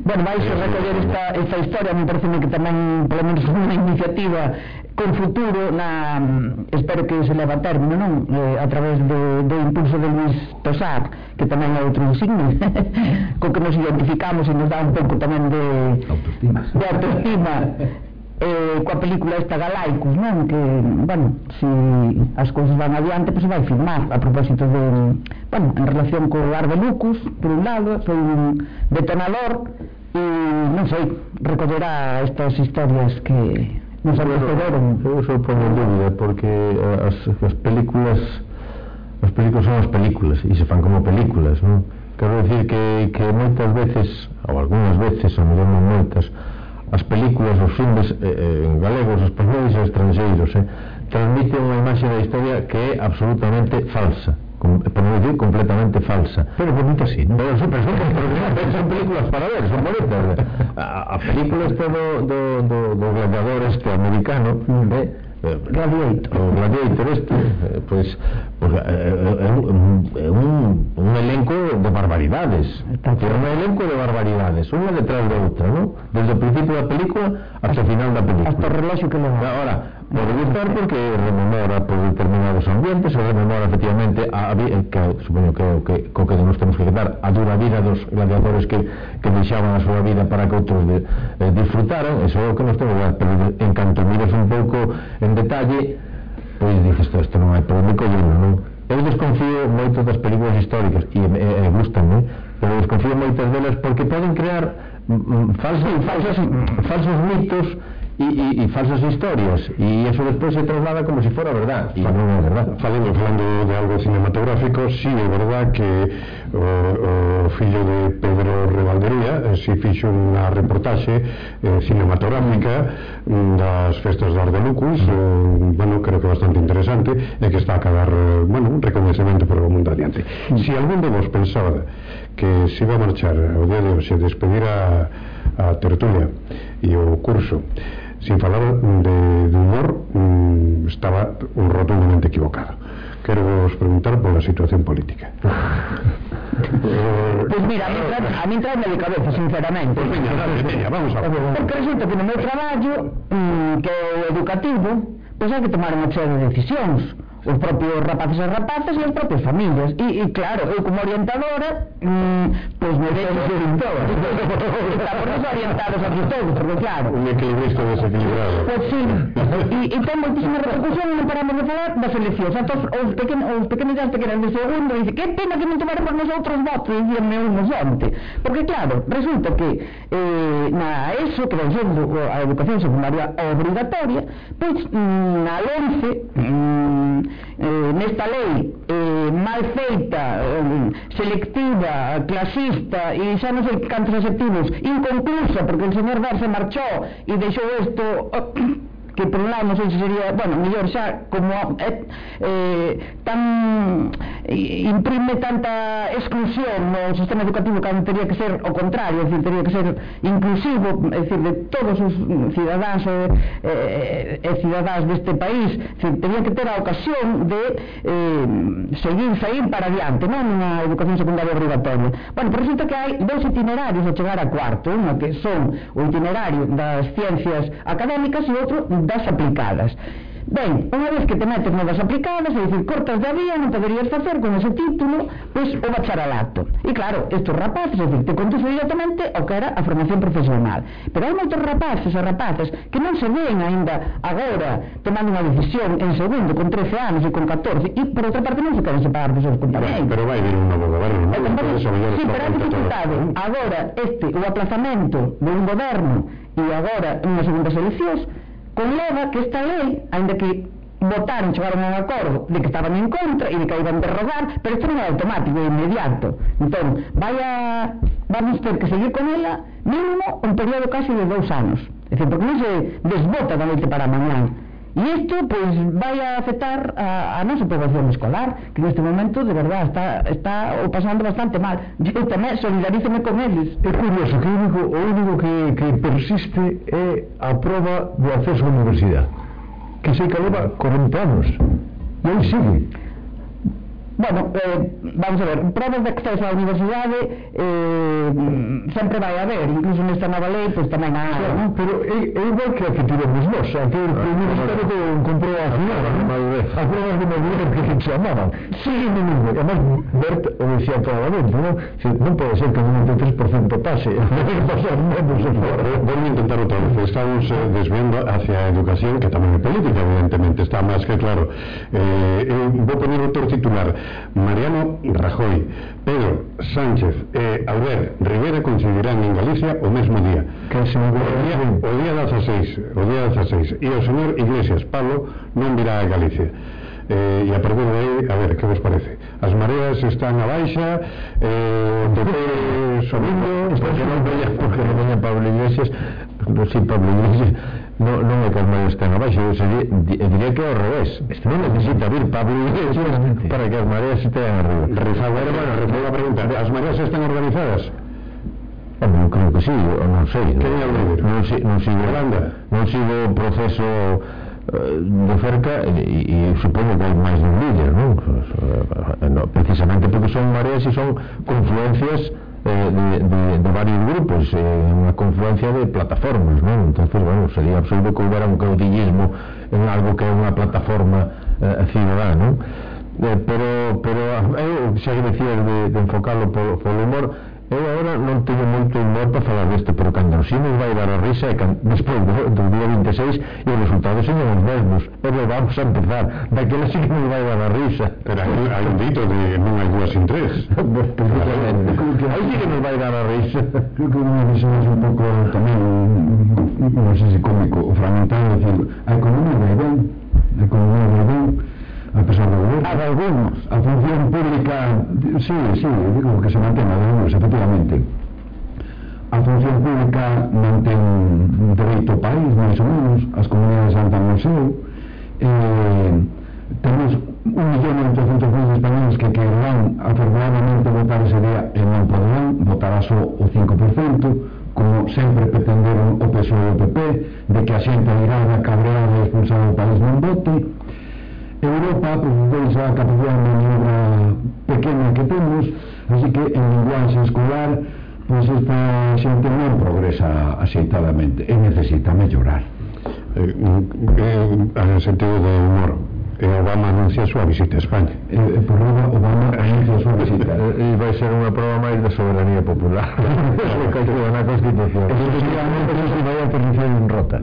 Speaker 2: Bueno, vais a recoller esta, esta historia, me parece que tamén, polo menos, <laughs> unha iniciativa con futuro na espero que se leva a término non? Eh, a través do, do impulso de Luis Tosar que tamén é outro insigne <laughs> co que nos identificamos e nos dá un pouco tamén de
Speaker 3: autoestima,
Speaker 2: de autoestima. Eh, coa película esta Galaicus, non? Que, bueno, se si as cousas van adiante, pois se vai firmar a propósito de, bueno, en relación co Arde Lucus, por un lado, foi un detonador e, non sei, recollerá estas historias que Nos apagaron.
Speaker 3: Eu só pongo dúbida ¿eh? porque eh, as, as películas as películas son as películas e se fan como películas, non? Quero dicir que, que moitas veces ou algunhas veces, ou mellor non moitas as películas, os filmes eh, eh en galegos, españoles e estrangeiros eh, transmiten unha imaxe da historia que é absolutamente falsa Eh, por non dicir completamente falsa
Speaker 4: pero bonita sí, ¿no?
Speaker 3: pero, son, pero son, pero son películas para ver, son bonitas <laughs> a, a películas do, do, do, do gladiador este americano mm. eh,
Speaker 2: Gladiator.
Speaker 3: O Gladiator este, pois, pois é, un, é un, un elenco de barbaridades. Que un elenco de barbaridades, unha detrás da de outra, non? Desde o principio da película hasta o final da película.
Speaker 2: Hasta o relaxo que non.
Speaker 3: Ahora, pode gustar porque rememora por determinados ambientes, e rememora efectivamente a, eh, que supoño que o que co que nos temos que quedar a dura vida dos gladiadores que que deixaban a súa vida para que outros de, eh, disfrutaran, eso é o que nos temos que dar, pero en canto miras un pouco eh, en detalle, pois dixo isto, isto non é polémico, bueno, non? Eu desconfío moito das películas históricas, e, e, e gustanme, pero desconfío moitas delas porque poden crear mm, falsos, falsos, falsos mitos y, y, y, falsas historias. Y eso después se traslada como si fuera verdad. Y falando, no es verdad.
Speaker 1: Falando, falando de algo cinematográfico sí é verdad que o, o fillo de Pedro Revaldería eh, si fixo unha reportaxe eh, cinematográfica mm, das festas de Ardelucus eh, bueno, creo que bastante interesante e que está a cagar, eh, bueno, un reconhecimento por o mundo adiante mm. si algún de vos pensaba que se iba a marchar o día de hoxe despedir a, a tertulia e o curso sin falar de, de humor, mm, estaba rotundamente equivocado. Quero vos preguntar pola situación política.
Speaker 2: Pois <laughs> pues mira, a mí, trae, a mí traeme de cabeza, sinceramente.
Speaker 1: Pois pues veña, dale, veña, vamos a ver.
Speaker 2: Porque resulta que no meu traballo, mm, que é educativo, pois pues hai que tomar unha serie de decisións os propios rapaces e rapazas e as propias familias. E, e claro, eu como orientadora mm, pois me vexo estamos orientados aquí todos porque claro.
Speaker 1: Un equilibrista desequilibrado.
Speaker 2: Pois sí. E, e ten moitísima repercusión e non paramos de falar das eleccións entón os, pequen, os pequenos que pequenas de segundo dice que pena que non tomaremos por nosotros votos e dixenme unos onte porque claro, resulta que eh, na ESO que ven sendo a educación secundaria obrigatoria pois mm, na LONCE mm, eh, nesta lei eh, mal feita, eh, selectiva, clasista e xa non sei cantos adjetivos, inconclusa, porque o señor Barça marchou e deixou isto <coughs> eh, que por un lado non sei se sería, bueno, mellor xa como é eh, tan eh, imprime tanta exclusión no? Sistema educativo que teria que ser o contrario, decir, teria que ser inclusivo, é decir, de todos os cidadáns e, eh, eh e cidadáns deste país, decir, teria que ter a ocasión de eh, seguir, sair para adiante, non unha educación secundaria obrigatoria. Bueno, pero resulta que hai dous itinerarios a chegar a cuarto, unha que son o itinerario das ciencias académicas e outro das aplicadas. Ben, unha vez que te metes no das aplicadas, é dicir, cortas da vía, non poderías facer con ese título, pois o bacharelato. E claro, estes rapaces, é dicir, te conduce directamente ao que era a formación profesional. Pero hai moitos rapaces e rapaces que non se ven aínda agora tomando unha decisión en segundo, con 13 anos e con 14, e por outra parte non se queren separar dos seus compañeros.
Speaker 1: Pero vai vir un novo goberno, non?
Speaker 2: Eh,
Speaker 1: entonces,
Speaker 2: sí, pero
Speaker 1: a
Speaker 2: dificultade, agora, este, o aplazamento de un goberno e agora unhas segundas eleccións, conleva que esta lei, ainda que votaron, chegaron a un acordo de que estaban en contra e de que a iban derrogar, pero isto non é automático, é inmediato. Entón, vai a, vamos ter que seguir con ela mínimo un período casi de dous anos. É dicir, porque non se desbota da noite para mañán. E isto, pois, vai a afectar a, a nosa poboación escolar, que neste momento, de verdad, está, está o pasando bastante mal. Eu tamén solidarízome con eles.
Speaker 4: É curioso que o único, o único que, que persiste é a prova do acceso á universidade, que sei que leva 40 anos. E aí sigue.
Speaker 2: Bueno, eh, vamos a ver, pruebas de acceso á universidade eh, sempre vai haber, incluso nesta nova lei, pois pues, tamén há,
Speaker 5: claro, ¿no? Pero é, é igual que a que tivemos nós, a que o ah, Ministerio de comprou a final, a pruebas de madurez que se chamaban. Sí, non, non, non, además, Bert o decía claramente, non? Si, non pode ser que un 93% pase, <laughs> pasar menos
Speaker 1: o intentar outra vez, estamos eh, desviando hacia a educación, que tamén é política, evidentemente, está máis que claro. Eh, eu vou poner outro titular, Mariano Rajoy, Pedro Sánchez e Albert Rivera coincidirán en Galicia o mesmo día.
Speaker 5: Que se o
Speaker 1: día, o día 16, o día 16. E o señor Iglesias Pablo non virá a Galicia. Eh, e a partir de aí, a ver, que vos parece? As mareas están a baixa, eh, <laughs> o PP subindo,
Speaker 3: porque non veña, porque non veña Pablo Iglesias, <laughs> non si Pablo Iglesias, non, non é por maiores estén abaixo eu sería, diría que é ao revés non necesita vir Pablo Iglesias para que as mareas estén arriba.
Speaker 1: Rifaguero, bueno, refago a pregunta. as mareas están organizadas?
Speaker 3: Bueno, eu creo que sí, eu non sei
Speaker 1: que é o líder?
Speaker 3: non, si, non sigo non sigo o proceso eh, de cerca e, e supoño que hai máis de un líder non? Eh, eh, precisamente porque son mareas e son confluencias eh, de, de, de varios grupos eh, unha confluencia de plataformas non? entonces, bueno, sería absurdo que houbera un caudillismo en algo que é unha plataforma eh, cidadá non? Eh, pero, pero eh, eu xa que decías de, de enfocarlo polo, polo humor Eu agora non teño moito humor para falar deste, pero cando si nos vai dar a risa e can... despois do, do día 26 e os resultados señan os mesmos. E nos vamos a empezar. Daquela sí que nos vai dar a risa.
Speaker 1: Pero aquí hai un dito de non hai dúas sin tres. <laughs>
Speaker 3: aí sí que nos vai dar a risa.
Speaker 5: Creo que unha visión é un pouco tamén, non sei se cómico, o fragmentado, decir, a economía vai ben, a economía vai ben, a pesar do goberno?
Speaker 2: A de algunos.
Speaker 5: A función pública, sí, sí, digo que se mantén, a de algunos, efectivamente. A función pública mantén un dereito país, máis ou menos, as comunidades andan no seu. Eh, temos un millón e 800 mil españoles que querrán afortunadamente votar ese día e non poderán, votará só o 5%, como sempre pretenderon o PSOE e o PP, de que a xente irá cabreada e expulsada do país non vote, Europa aproveitouse a capacidade de maniobra pequena que temos, así que en linguaxe escolar pois pues esta xente non progresa axeitadamente e necesita mellorar.
Speaker 1: Eh, eh, en sentido de humor, eh, Obama anuncia a súa visita a España.
Speaker 5: E, eh, por nada, Obama anuncia eh, a súa visita.
Speaker 3: E, vai ser unha prova máis da soberanía popular. <laughs> Na Constitución.
Speaker 5: Efectivamente, non
Speaker 3: se vai a aterrizar en rota.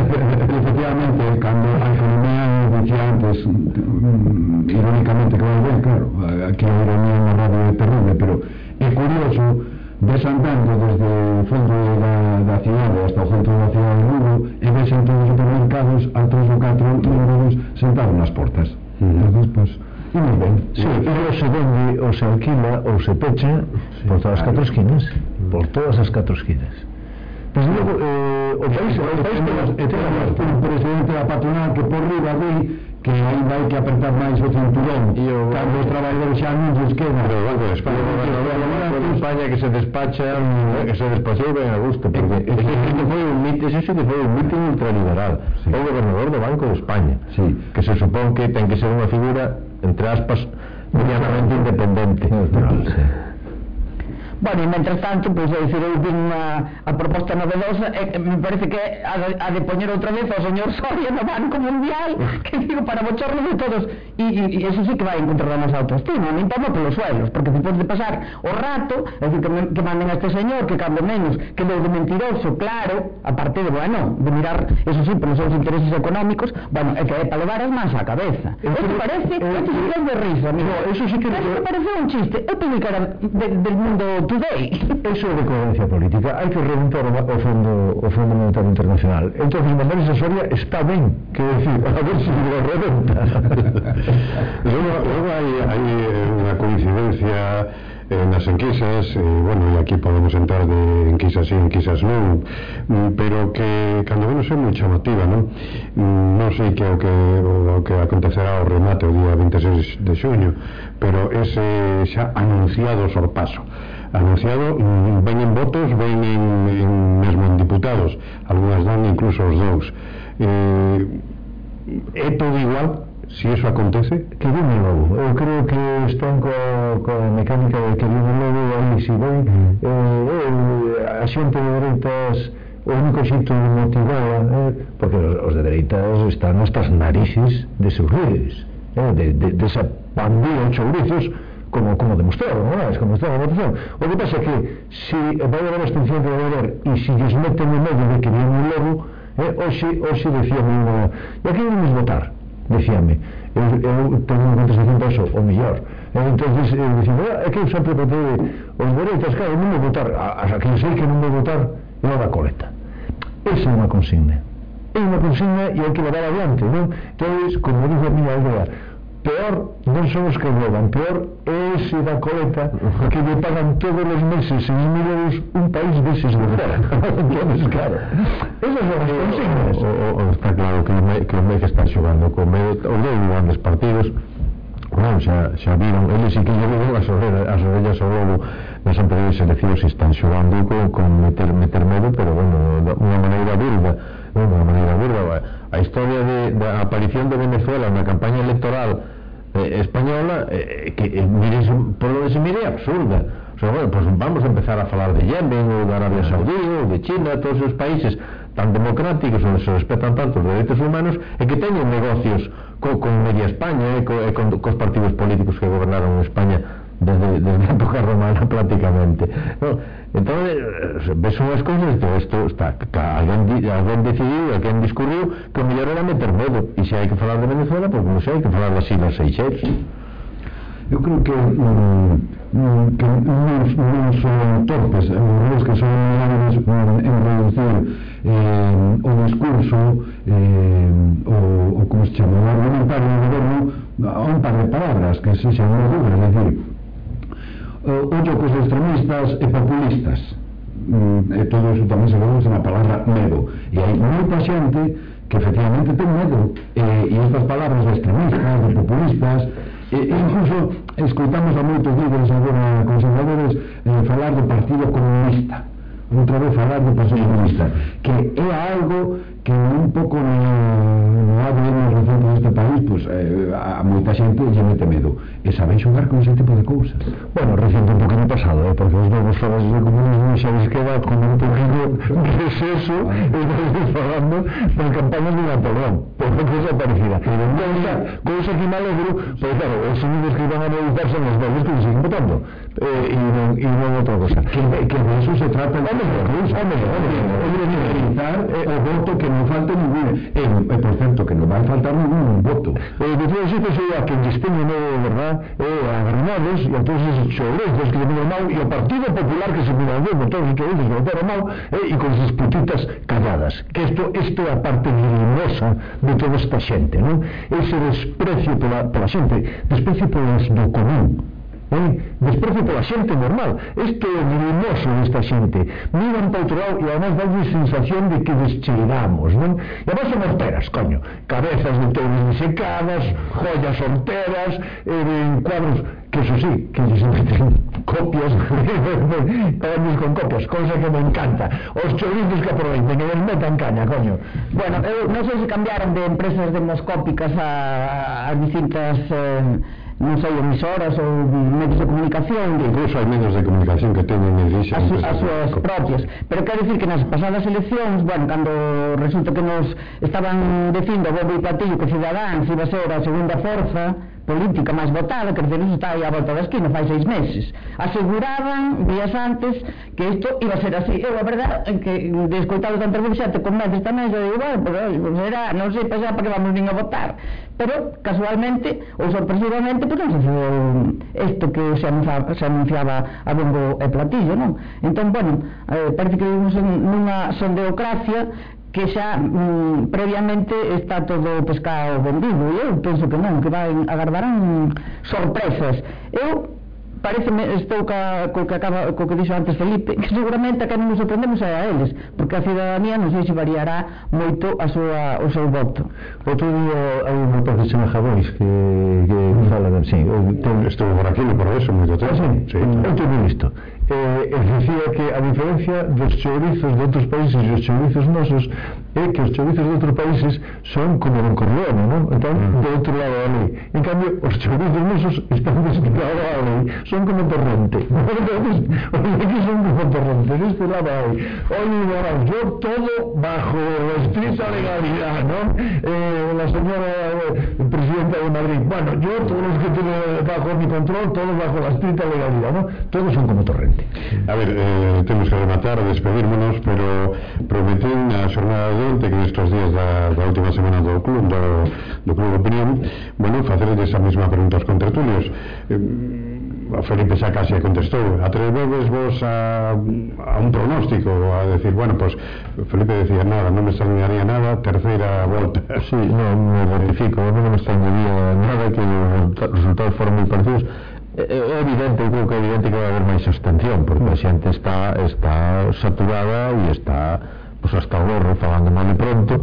Speaker 3: <laughs>
Speaker 5: Efectivamente, cando a economía decía antes, mm, mm, irónicamente, claro, ben, claro, aquí a ironía na radio é terrible, pero é curioso desandando desde o fondo da, da cidade hasta o centro da cidade de Lugo e vexen todos os supermercados a tres ou catro números sentados nas portas. Uh -huh. Entón, pois, e Imos ben.
Speaker 3: Sí, e se vende, ou se alquila, ou se pecha sí, por todas as catro esquinas. Mm. Por todas as catro esquinas.
Speaker 5: Pois pues, logo, eh, o país, o país e temos un presidente da patronal que por riba di que aí vai que apertar máis o cinturón. E o cando os traballadores xa non se esquema
Speaker 1: pero o Banco de España o
Speaker 3: Banco de España que se despacha eh, que se despachou ben a gusto porque ese que foi un mito ese que foi un mito ultraliberal. Sí. o gobernador do Banco de España
Speaker 5: sí.
Speaker 3: que se supón que ten que ser unha figura entre aspas medianamente independente neutral,
Speaker 2: sí. Bueno, e mentre tanto, pois, pues, dicir, eu vi a, a proposta novedosa e me parece que a, de, a de poñer outra vez ao señor Soria no Banco Mundial que digo, para bochorno de todos e, e, e eso sí que vai encontrar a nosa autoestima a mí toma polos suelos, porque depois de pasar o rato, é dicir, que, que manden a este señor que cando menos, que deu de mentiroso claro, aparte de, bueno, de mirar eso sí, polos seus intereses económicos bueno, é que é para levar as mans á cabeza. Eso parece, isto sí que é de risa amigo. eso sí que... eso parece un chiste. Eu publicara de, del mundo today.
Speaker 5: Eso é de coherencia política. Hai que reventar o, Fondo o Fondo Monetario Internacional. Entón, mandar esa Soria está ben, que decir, <laughs> a ver se si lo reventa.
Speaker 1: logo, logo hai, hai eh, unha coincidencia eh, nas enquisas, e, eh, bueno, e aquí podemos entrar de enquisas sí, enquisas non, mm, pero que, cando menos, é moi chamativa, non? Mm, non sei que o que, o que acontecerá o remate o día 26 de xuño, pero ese xa anunciado sorpaso anunciado ven en votos, ven en, en mesmo en diputados algunhas dan incluso os dous eh, é todo igual
Speaker 5: si eso acontece?
Speaker 4: Que vive logo. Eu creo que están coa, coa mecánica de que vive logo aí si vai. Eh, eh, a xente de dereitas o único xito de motivada eh, porque os, os de dereitas están hasta as narices de seus líderes eh, de, de, de esa pandilla de chourizos como, como demostrado, non é? Como demostrado na votación. O que pasa é que se vai haber abstención que vai haber e se lles meten o medo de que viene un lobo, eh, hoxe, hoxe decían unha... E aquí vamos votar, decíanme. Eu, eu teño unha contestación para eso, o mellor. E entonces, eh, eu dicía, ah, é que eu sempre votei os dereitos, claro, non vou votar. A, a, que sei que non vou votar, é da coleta. Esa é unha consigna. É unha consigna e hai que levar adiante, non? Entón, como dixo a miña aldea, peor non son os que roban, peor é ese da coleta que me pagan todos os meses en mil euros un país deses de fora. <laughs> Entonces, claro, esas son as consignas.
Speaker 3: O, o, o, está claro que o me, que o Meica está xogando con medo, o deu grandes partidos, Non, xa, xa viron, eles sí que lle viron as orellas, as orellas ao lobo nas anteriores eleccións están xogando con, con meter, meter medo, pero, bueno, unha maneira burda non, de maneira burda a historia de, da aparición de Venezuela na campaña electoral eh, española eh, que eh, mire, por onde se mire absurda. O sea, bueno, pues vamos a empezar a falar de Yemen ou de Arabia Saudí ou de China todos os países tan democráticos onde se respetan tanto os dereitos humanos e que teñen negocios co, con media España e, co, e con, cos partidos políticos que gobernaron en España desde, desde a época romana prácticamente. No, entón ves unhas cousas e isto está alguén, alguén decidiu, alguén discurriu que o mellor era meter medo e se hai que falar de Venezuela, pois pues, non sei, hai que falar das Islas Seychelles
Speaker 5: Eu creo que, mm, mm que non, non son torpes, eh, os que son hábiles en reducir eh, o discurso eh, o, o como se chama, o argumentario do goberno a un par de palabras que se xa non é dicir, Eh, ollo cos extremistas e populistas. Mm, e todo iso tamén se produce na palabra medo. E hai moita xente que efectivamente ten medo. E, e estas palabras de extremistas, de populistas e, e incluso escoitamos a moitos líderes agora conservadores eh, falar do Partido Comunista. Outra vez falar do Partido Comunista que é algo que un pouco no, no ADN recente deste país pues, eh, a, a moita xente lle mete medo e saben xogar con ese tipo de cousas
Speaker 4: bueno, recente un poquinho pasado eh, porque os novos falas de comunismo xa les queda como un poquinho receso e vamos falando das campañas de Napoleón por que cosa parecida pero cousa, cousa que me alegro porque claro, os únicos que van a analizar son os novos que siguen votando eh, e non, e non outra cosa
Speaker 5: que, que de eso se trata de...
Speaker 4: Hombre, hombre, hombre,
Speaker 5: hombre, hombre, hombre, hombre, hombre, hombre, hombre, hombre, hombre, non falta ningún e, eh, e eh, por certo que non vai faltar ningún voto.
Speaker 4: E de todo estes é a que dispoñe no? Verdad? E a Granados e a todos esos chorezos que se miran mal e o Partido Popular que se miran mal todos os chorezos que votaron mal e, e con sus putitas calladas. Que isto, isto é a parte luminosa de toda esta xente non? ese desprecio pola, pola xente desprecio polos do común Eh? Desprezo pola xente normal. Isto é grimoso desta xente. Miran para outro lado e además danlle sensación de que descheiramos, non? E además son horteras, coño. Cabezas de touros disecadas, joyas horteras, eh, cuadros que eso sí, que lles meten copias, <laughs> pagamos con copias, cosa que me encanta. Os chorizos que aproveiten, que les metan caña, coño.
Speaker 2: Bueno, eu non sei se cambiaron de empresas demoscópicas a, a distintas... Eh, non sei, emisoras ou medios de comunicación de...
Speaker 5: Incluso hai medios de comunicación que teñen
Speaker 2: as, as súas propias. Pero quero dicir que nas pasadas eleccións bueno, cando resulta que nos estaban dicindo a bombo e platillo que Cidadáns iba a ser a segunda forza política máis votada que Felipe estaba aí a volta da esquina fai seis meses. Aseguraban días antes que isto iba a ser así. Eu a verdad que de escoitado tantas veces xa te convences tamén xa digo bueno, pero será, non sei pois pasa, para que vamos nin a votar pero casualmente ou sorpresivamente pues, non se foi isto que se anunciaba, se anunciaba a bombo e platillo non? entón bueno eh, parece que vivimos nunha sondeocracia que xa mm, previamente está todo o pescado vendido e eu penso que non, que vai agardarán sorpresas eu pareceme estou ca, co que acaba co que dixo antes Felipe, que seguramente a que non nos sorprendemos é a eles, porque a ciudadanía non sei se variará moito a súa, o seu voto.
Speaker 4: Outro día hai un rapaz que chama Javois que, que fala, de sí,
Speaker 5: eu ten... por aquí, por eso, moito tempo.
Speaker 4: Ah, sí, sí. Eu tuve visto eh, dicía que a diferencia dos chourizos de outros países e os chourizos nosos é que os chourizos de outros países son como un corleone, non? Están mm. do outro lado da lei. En cambio, os chourizos nosos están deste lado da lei. Son como torrente. <laughs> os que son como torrente, deste lado da lei. Oye, Morán, yo todo bajo estricta legalidad, non? Eh, la señora eh, presidenta de Madrid, bueno, yo todos los que tienen bajo mi control, todos bajo la estricta legalidad, non? Todos son como torrente.
Speaker 1: A ver, eh, temos que rematar, despedirmonos, pero prometín a xornada de onte que nestes días da, da última semana do club, do, do club de opinión, bueno, facerlle esa mesma pregunta aos contratulios. Eh, Felipe xa casi contestou atrevedes vos a, a un pronóstico? A decir, bueno, pues Felipe decía nada, non me extrañaría nada terceira volta
Speaker 3: sí, non me ratifico non me extrañaría nada que os resultados foran moi parecidos é evidente, eu creo que é evidente que vai haber máis abstención, porque a xente está está saturada e está pois hasta o gorro falando mal e pronto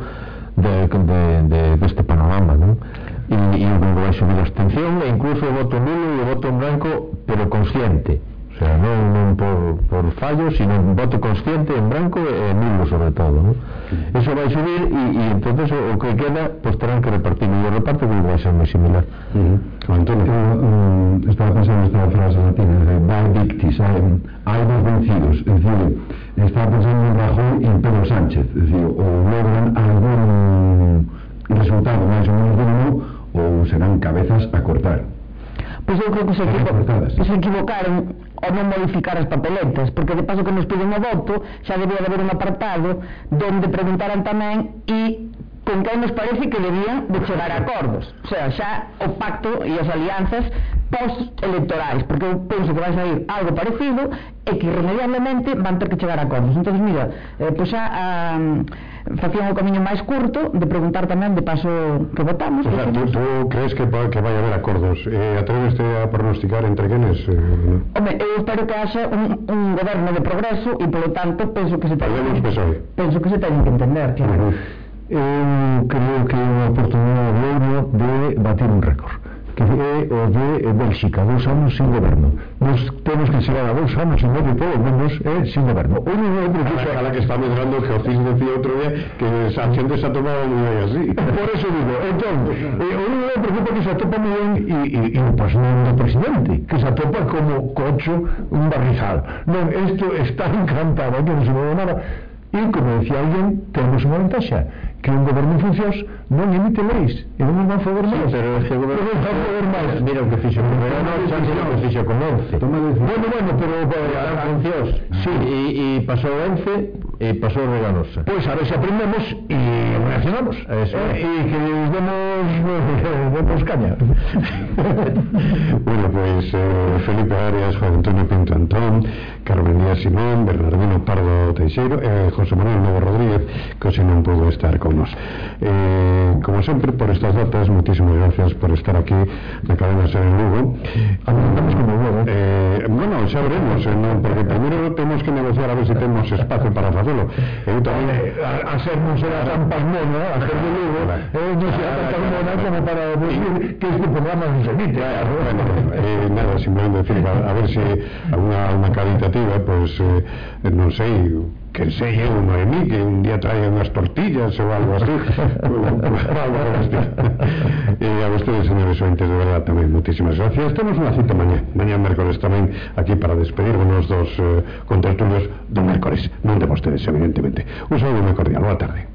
Speaker 3: de, de, de, deste panorama, non? E, e eu creo que vai subir a abstención e incluso o voto nulo e o voto en branco, pero consciente O sea, non, non por, por fallos, sino un voto consciente en branco e nulo sobre todo. ¿no? Eso vai subir e, e entonces o, o que queda, pues, terán que repartir E o reparto que vai ser moi similar. Uh
Speaker 1: -huh. Antonio,
Speaker 4: eu, um, estaba pensando esta frase latina, de by victis, hai, hai dos vencidos, Es decir, estaba pensando en Rajoy e en Pedro Sánchez, é dicir, o logran algún resultado máis ou menos bueno ou serán cabezas a cortar.
Speaker 2: Pois eu creo que se, equivo se equivocaron ao non modificar as papeletas, porque de paso que nos piden o voto, xa debía de haber un apartado donde preguntaran tamén e con quen nos parece que debían de chegar a acordos. O sea, xa o pacto e as alianzas post-electorais, porque eu penso que vai sair algo parecido e que irremediablemente van ter que chegar a acordos. Entón, mira, eh, pois xa ah, facían o camiño máis curto de preguntar tamén de paso que votamos.
Speaker 1: O sea, tú, tú crees que, que vai haber acordos? Eh, atreveste a pronosticar entre quenes? Eh, no?
Speaker 2: Home, eu espero que haxa un, un goberno de progreso e, polo tanto, penso que se teñen, penso que, se teñen que entender, claro. Uh -huh.
Speaker 4: Eu creo que é unha oportunidade de batir un récord que é o de Bélxica, dous anos sin goberno. Nos temos que chegar a dous anos e medio polo menos é sin goberno. O único
Speaker 1: outro que xa... Cala que está medrando que o CIS decía outro día que a xente se tomado moi ben así.
Speaker 4: Por eso digo, entón, eh, o único que preocupa que se atopa moi ben e, e, e o non do presidente, que se atopa como cocho un barrizal. Non, isto está <laughs> encantado, que non se move nada. E, como decía alguén, temos unha ventaxa que un goberno en funcións non emite leis e non van favor máis.
Speaker 3: sí, pero é que
Speaker 4: non van favor máis.
Speaker 3: mira o que fixo con verano xa que o fixo con 11
Speaker 4: bueno, bueno, pero
Speaker 3: eh, para, funcións. Sí, e, e pasou 11 e pasou regalosa
Speaker 4: pois a ver se aprendemos e reaccionamos
Speaker 3: Eso.
Speaker 4: Eh, e que les demos <laughs> demos caña <laughs>
Speaker 1: bueno, pues, eh, Felipe Arias, Juan Antonio Pinto Antón Carmen Díaz Simón, Bernardino Pardo Teixeiro eh, José Manuel Novo Rodríguez que hoxe non pudo estar con nos. Eh, como sempre, por estas datas, muchísimas gracias por estar aquí na cadena Ser en Lugo.
Speaker 4: Andamos como luego.
Speaker 1: Eh, bueno, xa veremos, eh, no, porque primeiro temos que negociar a ver si temos espacio para facelo.
Speaker 4: Eu tamén... A, a ser non será tan palmona, a ser de Lugo, eh, non será tan palmona como para decir que este programa non se emite.
Speaker 1: Bueno, eh, nada, simplemente decir, a, a ver se si alguna una caritativa, pues, eh, non sei, que sei eu, Noemí, que un día trae unhas tortillas ou algo así. Algo así e a vostedes, señores ointes, de verdad tamén moitísimas gracias, temos unha cita mañá mañá mércores tamén aquí para despedirnos dos eh, contertulios do mércores non de vostedes, evidentemente. Un saludo moi cordial, boa tarde.